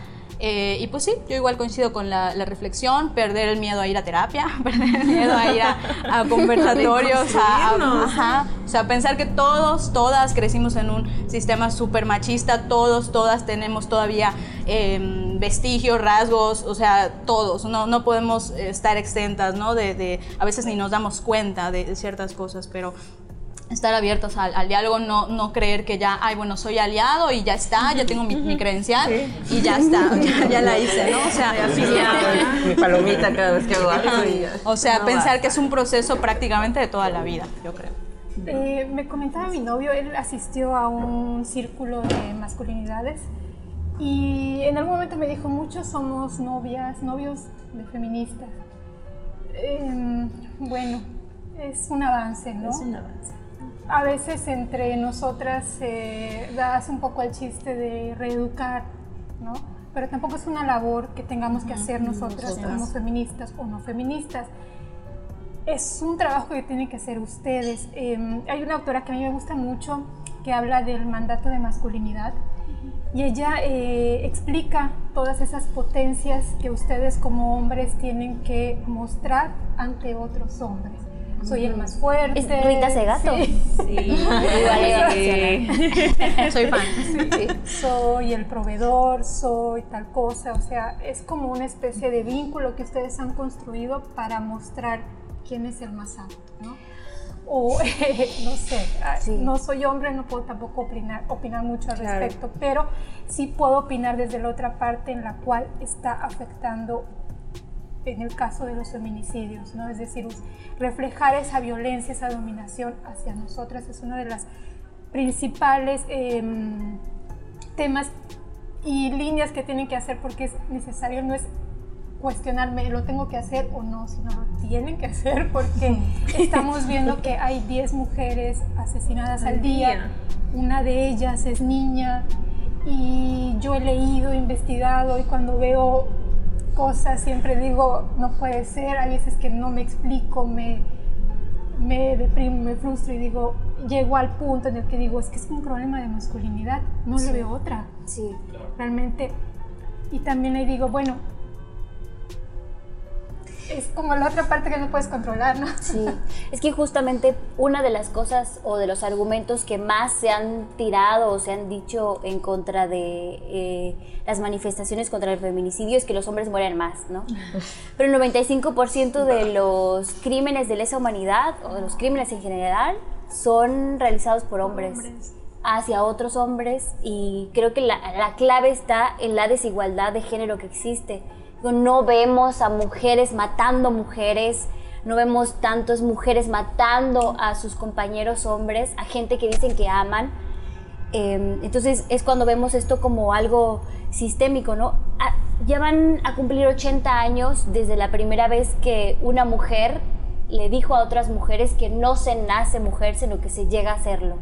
Eh, y pues sí, yo igual coincido con la, la, reflexión, perder el miedo a ir a terapia, perder el miedo a ir a, a conversatorios, a, a, ajá, o sea, pensar que todos, todas crecimos en un sistema súper machista, todos, todas tenemos todavía eh, vestigios, rasgos, o sea, todos, no, no podemos estar exentas, ¿no? De, de, a veces ni nos damos cuenta de, de ciertas cosas, pero estar abiertos al, al, diálogo, no, no creer que ya, ay, bueno, soy aliado y ya está, ya tengo mi, mi credencial sí. y ya está, ya, ya, la hice, ¿no? O sea, sí, ya, mi palomita cada vez que hago algo. O sea, no pensar que es un proceso prácticamente de toda la vida, yo creo. Eh, me comentaba mi novio, él asistió a un círculo de masculinidades y en algún momento me dijo, muchos somos novias, novios de feministas. Eh, bueno, es un avance, ¿no? Es un avance a veces entre nosotras eh, das un poco el chiste de reeducar, ¿no? Pero tampoco es una labor que tengamos que hacer nosotras como feministas o no feministas. Es un trabajo que tienen que hacer ustedes. Eh, hay una autora que a mí me gusta mucho que habla del mandato de masculinidad y ella eh, explica todas esas potencias que ustedes como hombres tienen que mostrar ante otros hombres soy el más fuerte. ¿Es Rita Segato? Sí. sí. sí. soy fan. Sí. Soy el proveedor, soy tal cosa. O sea, es como una especie de vínculo que ustedes han construido para mostrar quién es el más alto, ¿no? O, eh, no sé, sí. no soy hombre, no puedo tampoco opinar, opinar mucho al claro. respecto, pero sí puedo opinar desde la otra parte en la cual está afectando en el caso de los feminicidios, ¿no? Es decir, reflejar esa violencia, esa dominación hacia nosotras es uno de los principales eh, temas y líneas que tienen que hacer porque es necesario, no es cuestionarme, lo tengo que hacer o no, sino lo tienen que hacer porque estamos viendo que hay 10 mujeres asesinadas al día, una de ellas es niña y yo he leído, investigado y cuando veo cosas, siempre digo, no puede ser, hay veces que no me explico, me, me deprimo, me frustro y digo, llego al punto en el que digo, es que es un problema de masculinidad, no sí. le veo otra. Sí. Realmente. Y también ahí digo, bueno, es como la otra parte que no puedes controlar, ¿no? Sí, es que justamente una de las cosas o de los argumentos que más se han tirado o se han dicho en contra de eh, las manifestaciones contra el feminicidio es que los hombres mueren más, ¿no? Pero el 95% de los crímenes de lesa humanidad o de los crímenes en general son realizados por hombres. hombres. hacia otros hombres y creo que la, la clave está en la desigualdad de género que existe. No vemos a mujeres matando mujeres, no vemos tantas mujeres matando a sus compañeros hombres, a gente que dicen que aman. Em, entonces es cuando vemos esto como algo sistémico, ¿no? Ah, ya van a cumplir 80 años desde la primera vez que una mujer le dijo a otras mujeres que no se nace mujer, sino que se llega a serlo.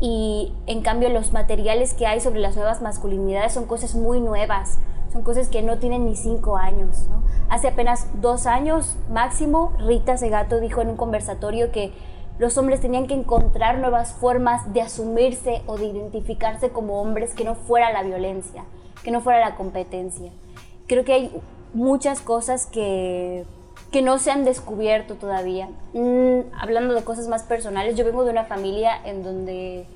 Y en cambio los materiales que hay sobre las nuevas masculinidades son cosas muy nuevas, son cosas que no tienen ni cinco años. Hace apenas dos años máximo, Rita Segato dijo en un conversatorio que los hombres tenían que encontrar nuevas formas de asumirse o de identificarse como hombres que no fuera la violencia, que no fuera la competencia. Creo que hay muchas cosas que, que no se han descubierto todavía. Mm, hablando de cosas más personales, yo vengo de una familia en donde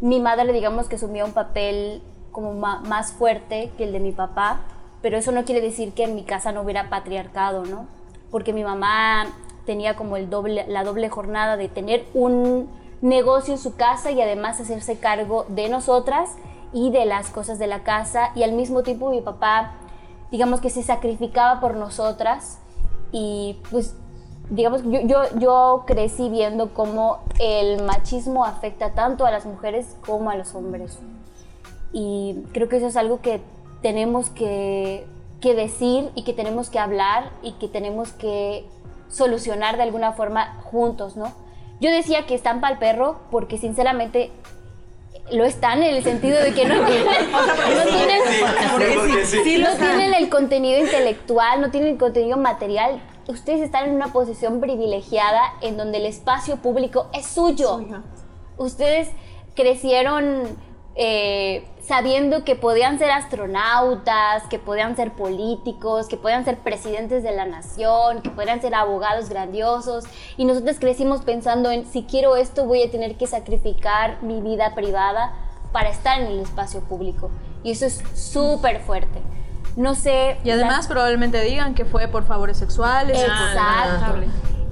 mi madre, digamos que asumía un papel como más fuerte que el de mi papá, pero eso no quiere decir que en mi casa no hubiera patriarcado, ¿no? Porque mi mamá tenía como el doble, la doble jornada de tener un negocio en su casa y además hacerse cargo de nosotras y de las cosas de la casa y al mismo tiempo mi papá digamos que se sacrificaba por nosotras y pues digamos yo, yo, yo crecí viendo cómo el machismo afecta tanto a las mujeres como a los hombres y creo que eso es algo que tenemos que, que decir y que tenemos que hablar y que tenemos que solucionar de alguna forma juntos, ¿no? Yo decía que están para el perro porque sinceramente lo están en el sentido de que no, no tienen, no tienen el contenido intelectual, no tienen el contenido material. Ustedes están en una posición privilegiada en donde el espacio público es suyo. Ustedes crecieron eh, sabiendo que podían ser astronautas, que podían ser políticos, que podían ser presidentes de la nación, que podían ser abogados grandiosos. Y nosotros crecimos pensando en, si quiero esto, voy a tener que sacrificar mi vida privada para estar en el espacio público. Y eso es súper fuerte. No sé. Y además probablemente digan que fue por favores sexuales. Exacto.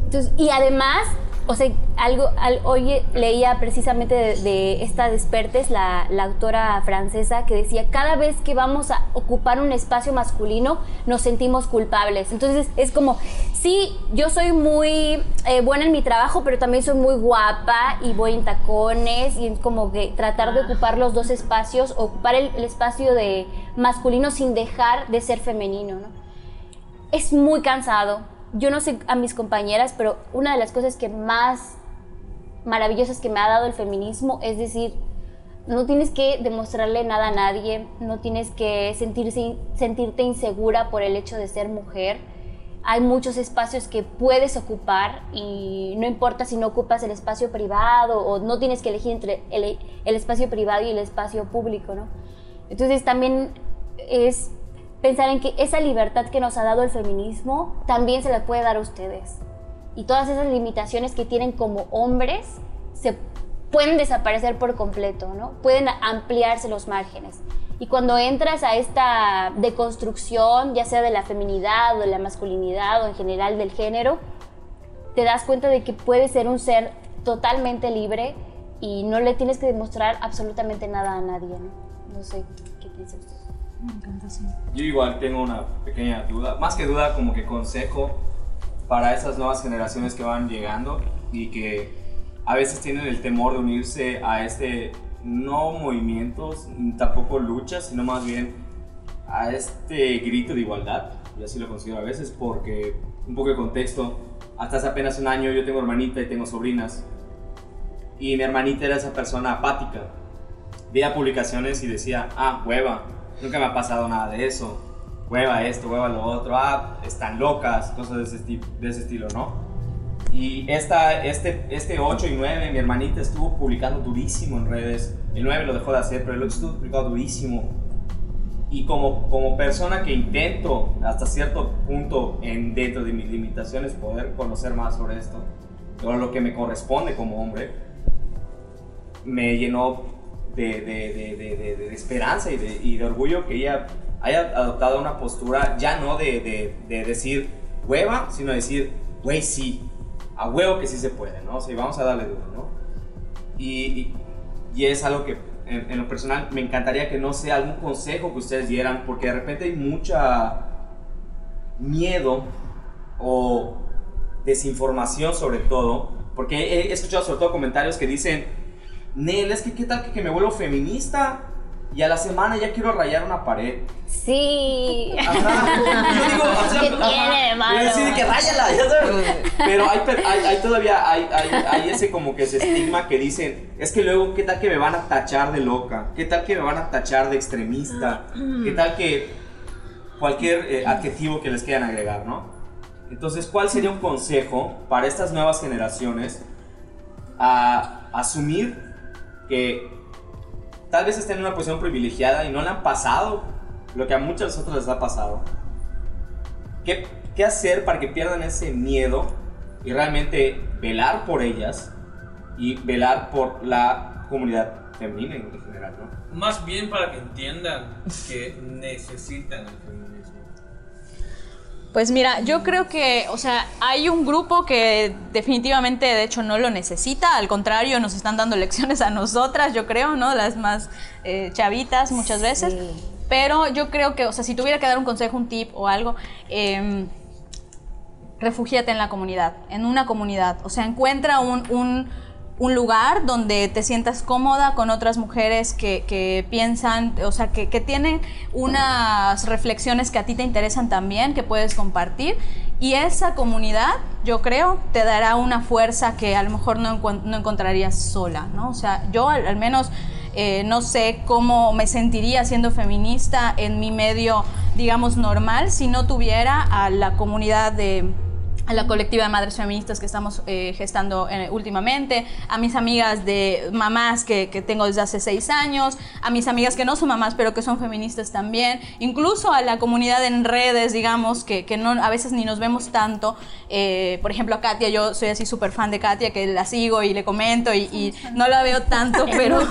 Entonces, y además o sea, algo, hoy leía precisamente de, esta Despertes, la, autora francesa, que decía, cada vez que vamos a ocupar un espacio masculino, nos sentimos culpables. Entonces es como, sí, yo soy muy eh, buena en mi trabajo, pero también soy muy guapa y voy en tacones y es como que tratar de ocupar los dos espacios, ocupar el, espacio de masculino sin dejar de ser femenino, ¿no? Es muy cansado, yo no sé a mis compañeras, pero una de las cosas que más maravillosas que me ha dado el feminismo es decir, no tienes que demostrarle nada a nadie, no tienes que sentirse, sentirte insegura por el hecho de ser mujer. Hay muchos espacios que puedes ocupar y no importa si no ocupas el espacio privado o no tienes que elegir entre el, el espacio privado y el espacio público, ¿no? Entonces también es pensar en que esa libertad que nos ha dado el feminismo también se la puede dar a ustedes. Y todas esas limitaciones que tienen como hombres se pueden desaparecer por completo, ¿no? Pueden ampliarse los márgenes. Y cuando entras a esta deconstrucción, ya sea de la feminidad o de la masculinidad o en general del género, te das cuenta de que puedes ser un ser totalmente libre y no le tienes que demostrar absolutamente nada a nadie, ¿no? No sé usted. Yo igual tengo una pequeña duda, más que duda como que consejo para esas nuevas generaciones que van llegando y que a veces tienen el temor de unirse a este no movimientos, tampoco luchas, sino más bien a este grito de igualdad, y así lo considero a veces porque un poco de contexto, hasta hace apenas un año yo tengo hermanita y tengo sobrinas y mi hermanita era esa persona apática, veía publicaciones y decía, ah, hueva, Nunca me ha pasado nada de eso. Hueva esto, hueva lo otro. Ah, están locas, cosas de ese, de ese estilo, ¿no? Y esta, este, este 8 y 9, mi hermanita estuvo publicando durísimo en redes. El 9 lo dejó de hacer, pero el 8 estuvo publicando durísimo. Y como, como persona que intento hasta cierto punto, en, dentro de mis limitaciones, poder conocer más sobre esto, pero lo que me corresponde como hombre, me llenó de, de, de, esperanza y, y de, orgullo que ella haya adoptado una postura ya no de, decir hueva, sino decir, güey, sí, a huevo que sí se puede, ¿no? O sea, vamos a darle duro, ¿no? Y, y es algo que en, en, lo personal me encantaría que no sea algún consejo que ustedes dieran, porque de repente hay mucha miedo o desinformación sobre todo, porque he, escuchado sobre todo comentarios que dicen, Nel, es que qué tal que, que me vuelvo feminista y a la semana ya quiero rayar una pared. Sí. Ajá. Yo digo, o sea, ¿Qué tiene malo? decir que ráyala, ya sabes. Pero hay, per- hay, hay todavía hay, hay, hay ese como que ese estigma que dicen, es que luego qué tal que me van a tachar de loca, qué tal que me van a tachar de extremista, qué tal que cualquier eh, adjetivo que les quieran agregar, ¿no? Entonces, ¿cuál sería un consejo para estas nuevas generaciones a asumir que tal vez estén en una posición privilegiada y no le han pasado lo que a muchos otros les ha pasado? ¿Qué, qué hacer para que pierdan ese miedo y realmente velar por ellas y velar por la comunidad femenina en general. Más bien para que entiendan que necesitan el feminismo. Pues mira, yo creo que, o sea, hay un grupo que definitivamente, de hecho, no lo necesita. Al contrario, nos están dando lecciones a nosotras, yo creo, ¿no? Las más eh, chavitas muchas veces. Pero yo creo que, o sea, si tuviera que dar un consejo, un tip o algo, eh, en la comunidad, en una comunidad. O sea, encuentra un, un, un lugar donde te sientas cómoda con otras mujeres que, que piensan, o sea, que, que tienen unas reflexiones que a ti te interesan también, que puedes compartir. Y esa comunidad, yo creo, te dará una fuerza que a lo mejor no, no encontrarías sola, ¿no? O sea, yo al, al menos eh, no sé cómo me sentiría siendo feminista en mi medio, digamos, normal, si no tuviera a la comunidad de a la colectiva de madres feministas que estamos eh, gestando eh, últimamente, a mis amigas de mamás que, que tengo desde hace seis años, a mis amigas que no son mamás pero que son feministas también, incluso a la comunidad en redes, digamos, que, que no, a veces ni nos vemos tanto. Eh, por ejemplo, a Katia, yo soy así súper fan de Katia, que la sigo y le comento y, y no la veo tanto, pero...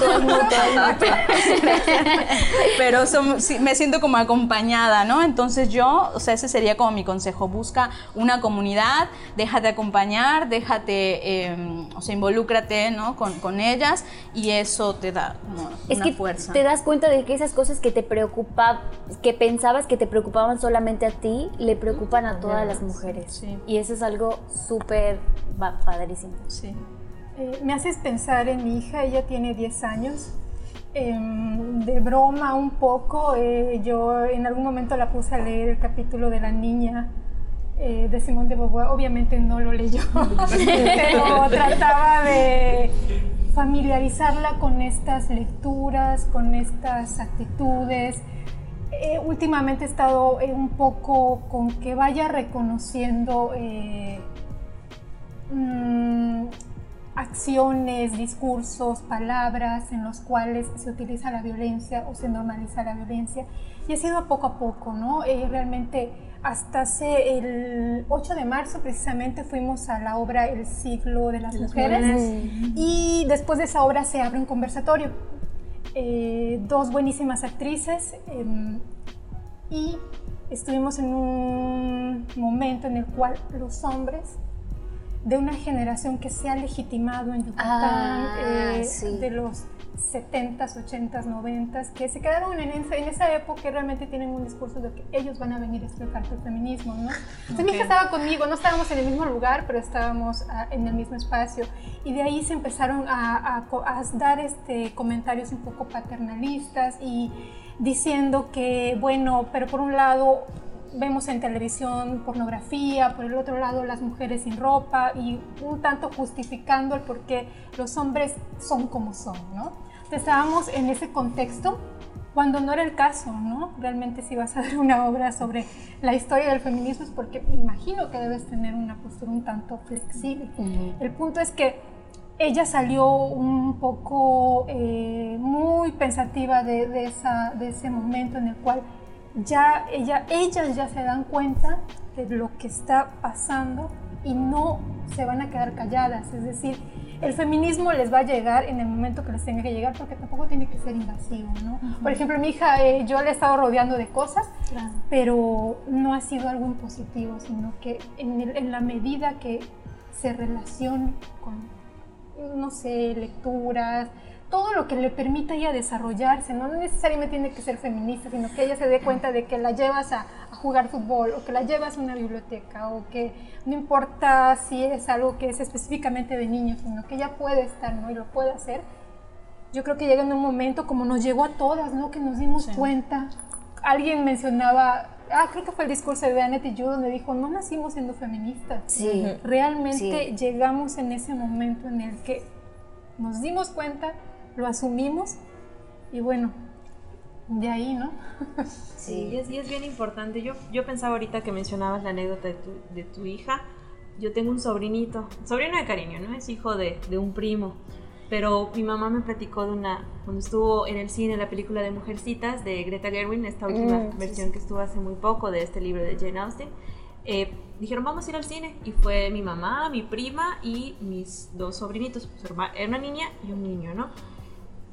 pero son- me siento como acompañada, ¿no? Entonces yo, o sea, ese sería como mi consejo, busca una comunidad, déjate acompañar, déjate, eh, o sea, involúcrate, ¿no? Con, con ellas y eso te da como Es una que fuerza. te das cuenta de que esas cosas que te preocupaban, que pensabas que te preocupaban solamente a ti, le preocupan a todas las mujeres. Sí. Y eso es algo súper padrísimo. Sí. Eh, me haces pensar en mi hija, ella tiene 10 años. Em, de broma un poco, eh, yo en algún momento la puse a leer el capítulo de la niña eh, de Simón de Beauvoir, obviamente no lo leyó, pero trataba de familiarizarla con estas lecturas, con estas actitudes. Eh, últimamente he estado eh, un poco con que vaya reconociendo mm, acciones, discursos, palabras en los cuales se utiliza la violencia o se normaliza la violencia. Y ha sido poco a poco, ¿no? Realmente hasta hace el 8 de marzo precisamente fuimos a la obra El siglo de las mujeres y después de esa obra se abre un conversatorio. Eh, dos buenísimas actrices em, y estuvimos en un momento en el cual los hombres de una generación que se ha legitimado en Yucatán, Ah, eh, sí. de los 70s, 80s, 90s, que se quedaron en, esa- en esa época y realmente tienen un discurso de que ellos van a venir a explicarte el feminismo, ¿no? Entonces mi hija estaba conmigo, no estábamos en el mismo lugar, pero estábamos ah, en el mismo espacio y de ahí se empezaron a, a a dar este, comentarios un poco paternalistas y diciendo que, bueno, pero por un lado vemos en televisión pornografía, por el otro lado las mujeres sin ropa y un tanto justificando el por qué los hombres son como son, ¿no? Entonces, estábamos en ese contexto cuando no era el caso, ¿no? Realmente si vas a ver una obra sobre la historia del feminismo es porque me imagino que debes tener una postura un tanto flexible. El punto es que ella salió un poco eh, muy pensativa de, de esa, de ese momento en el cual ya ella, ellas ya se dan cuenta de lo que está pasando y no se van a quedar calladas. Es decir, el feminismo les va a llegar en el momento que les tenga que llegar porque tampoco tiene que ser invasivo, ¿no? Por ejemplo, mi hija, eh, yo le he estado rodeando de cosas, pero no ha sido algo impositivo, sino que en, el- en la medida que se relacione con, no sé, lecturas, todo lo que le permita a ella desarrollarse, no necesariamente tiene que ser feminista, sino que ella se dé cuenta de que la llevas a, a, jugar fútbol o que la llevas a una biblioteca o que no importa si es algo que es específicamente de niños, sino que ella puede estar ¿no? y lo puede hacer. Yo creo que llega en un momento como nos llegó a todas, ¿no? que nos dimos sí. cuenta. Alguien mencionaba ah, creo que fue el discurso de Annette y yo donde dijo, no nacimos siendo feministas. Sí. Realmente sí. llegamos en ese momento en el que nos dimos cuenta, lo asumimos y bueno, de ahí, ¿no? Sí, y es, y es bien importante. Yo, yo pensaba ahorita que mencionabas la anécdota de tu, de tu hija. Yo tengo un sobrinito, sobrino de cariño, ¿no? Es hijo de, de un primo pero mi mamá me platicó de una, cuando estuvo en el cine la película de Mujercitas de Greta Gerwig, esta última mm, versión sí, sí. que estuvo hace muy poco de este libro de Jane Austen, eh, dijeron vamos a ir al cine y fue mi mamá, mi prima y mis dos sobrinitos, pues, era una niña y un niño, ¿no?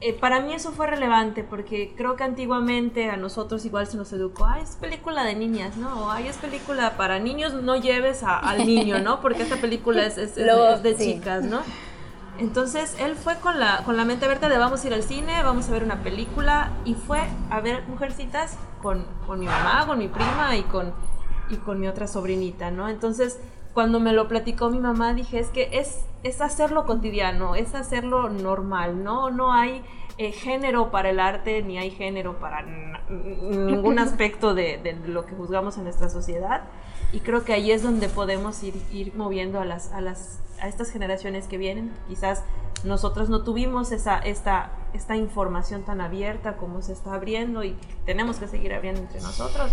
Eh, para mí eso fue relevante porque creo que antiguamente a nosotros igual se nos educó, ah, es película de niñas, ¿no? O ay, es película para niños, no lleves a, al niño, ¿no? Porque esta película es, es, Luego, es de sí. chicas, ¿no? Entonces él fue con la, con la mente abierta de vamos a ir al cine, vamos a ver una película y fue a ver Mujercitas con, con mi mamá, con mi prima y con, y con mi otra sobrinita, ¿no? Entonces cuando me lo platicó mi mamá dije es que es, es hacerlo cotidiano, es hacerlo normal, ¿no? No hay eh, género para el arte ni hay género para ningún aspecto de, de, lo que juzgamos en nuestra sociedad y creo que ahí es donde podemos ir, ir moviendo a las, a las a estas generaciones que vienen. Quizás nosotros no tuvimos esa, esta, esta información tan abierta como se está abriendo y tenemos que seguir abriendo entre nosotros.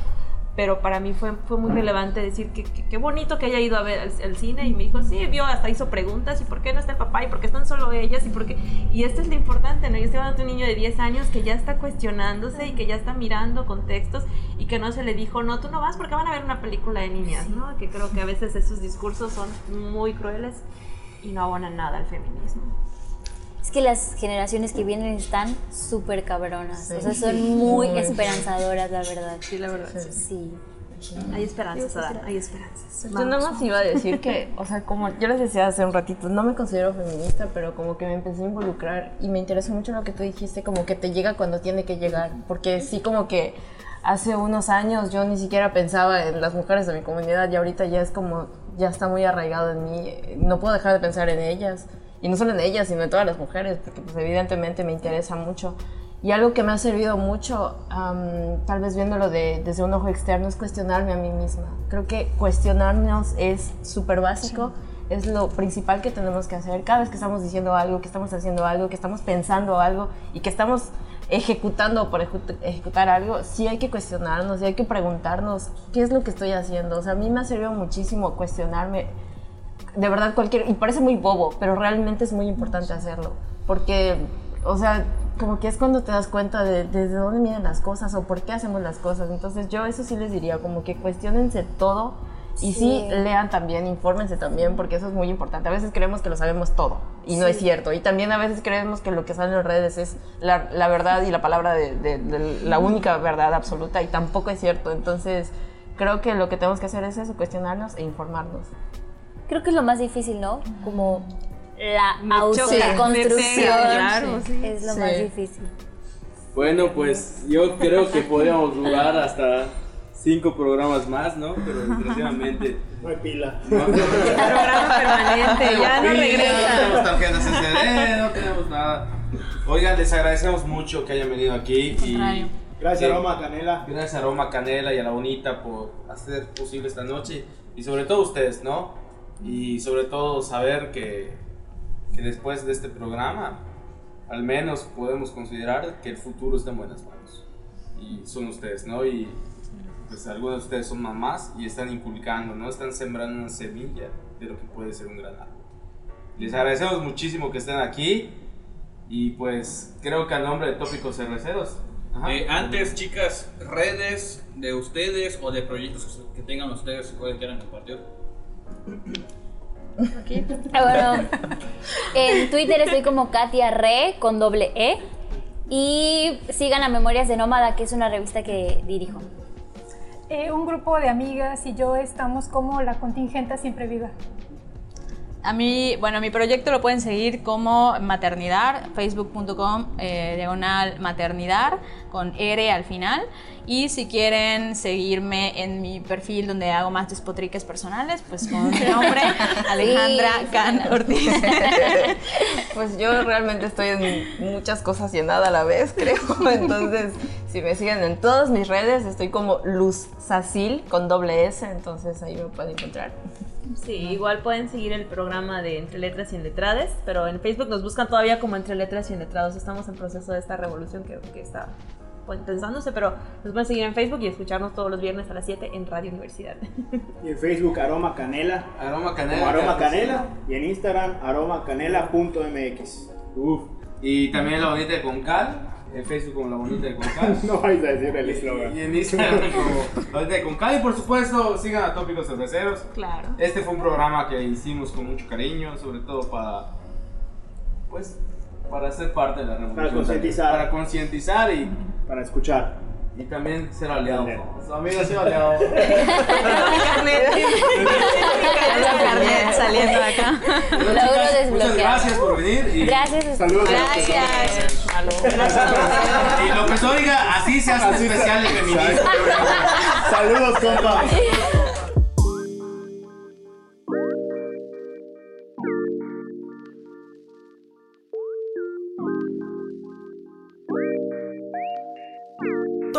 Pero para mí fue, fue muy relevante decir que qué bonito que haya ido a ver el, cine y me dijo, sí, vio, hasta hizo preguntas y por qué no está el papá y por qué están solo ellas y por qué... Y esto es lo importante, ¿no? Yo estoy hablando de un niño de 10 años que ya está cuestionándose y que ya está mirando contextos y que no se le dijo, no, tú no vas porque van a ver una película de niñas, ¿no? Que creo que a veces esos discursos son muy crueles y no abonan nada al feminismo. Es que las generaciones que vienen están súper cabronas, sí. o sea, son muy, muy esperanzadoras, la verdad. Sí, la verdad. Sí. sí. Hay esperanzas, Adán, hay esperanzas. Yo nada más iba a decir que, o sea, como yo les decía hace un ratito, no me considero feminista, pero como que me empecé a involucrar y me interesó mucho lo que tú dijiste, como que te llega cuando tiene que llegar, porque sí como que hace unos años yo ni siquiera pensaba en las mujeres de mi comunidad y ahorita ya es como, ya está muy arraigado en mí, no puedo dejar de pensar en ellas, y no solo en ellas, sino en todas las mujeres, porque pues evidentemente me interesa mucho. Y algo que me ha servido mucho, um, tal vez viéndolo de, desde un ojo externo, es cuestionarme a mí misma. Creo que cuestionarnos es súper básico, sí. es lo principal que tenemos que hacer. Cada vez que estamos diciendo algo, que estamos haciendo algo, que estamos pensando algo y que estamos ejecutando por ejecutar algo, sí hay que cuestionarnos, sí hay que preguntarnos qué es lo que estoy haciendo. O sea, a mí me ha servido muchísimo cuestionarme, de verdad cualquier, y parece muy bobo, pero realmente es muy importante hacerlo, porque, o sea, como que es cuando te das cuenta de desde dónde vienen las cosas o por qué hacemos las cosas. Entonces yo eso sí les diría, como que cuestionense todo y sí. sí. lean también, infórmense también, porque eso es muy importante. A veces creemos que lo sabemos todo y no es cierto. Y también a veces creemos que lo que sale en las redes es la, la verdad y la palabra de, de, de, la única verdad absoluta y tampoco es cierto. Entonces creo que lo que tenemos que hacer es eso, cuestionarnos e informarnos. Creo que es lo más difícil, ¿no? Como la autoconstrucción claro, es lo más difícil. Bueno, pues yo creo que podríamos durar hasta cinco programas más, ¿no? Pero desgraciadamente. No hay pila. No, programa permanente, ya no regresa. No tenemos tarjetas SD, no tenemos nada. Oigan, les agradecemos mucho que hayan venido aquí. Y gracias a Roma Canela. Gracias a Roma Canela y a la Bonita por hacer posible esta noche. Y sobre todo ustedes, ¿no? Y sobre todo saber que, que después de este programa, al menos podemos considerar que el futuro está en buenas manos. Y son ustedes, ¿no? Y pues algunos de ustedes son mamás y están inculcando, ¿no? Están sembrando una semilla de lo que puede ser un gran árbol. Les agradecemos muchísimo que estén aquí y pues creo que a nombre de Tópicos Cerveceros. Eh, antes, chicas, redes de ustedes o de proyectos que tengan ustedes que quieran compartir. Aquí. Bueno, en Twitter estoy como Katia Re con doble E y sigan a Memorias de Nómada, que es una revista que dirijo. Eh, un grupo de amigas y yo estamos como la contingenta siempre viva. A mí, bueno, mi proyecto lo pueden seguir como maternidad, facebook.com, eh, diagonal maternidad, con R al final. Y si quieren seguirme en mi perfil donde hago más despotriques personales, pues con mi nombre, Alejandra Can Ortiz. Pues yo realmente estoy en muchas cosas y en nada a la vez, creo. Entonces, si me siguen en todas mis redes, estoy como Luz Sacil con doble S, entonces ahí me pueden encontrar. Sí, igual pueden seguir el programa de Entre Letras y Letrades, pero en Facebook nos buscan todavía como Entre Letras y Letrados. Estamos en proceso de esta revolución que, que está pues, pensándose, pero nos pueden seguir en Facebook y escucharnos todos los viernes a las 7 en Radio Universidad. Y en Facebook Aroma Canela. Aroma Canela. Aroma Canela. Y en Instagram aromacanela.mx. Uf. Y también la bonita de Concal. En Facebook como la bonita de Concal. no vais a decir el eslogan. Y en Instagram como la bonita de Concal. Y por supuesto, sigan a Tópicos Cerveceros. Claro. Este fue un programa que hicimos con mucho cariño, sobre todo para. Pues. Para ser parte de la revolución. Para concientizar. Para concientizar y. Para escuchar. Y también ser aliado. Su amigo ser aliado. carnet saliendo de acá. Muchas gracias por venir. Y Gracias. Saludos. Gracias. Y lo que se oiga, así se hace un especial de feminismo. Saludos, compa.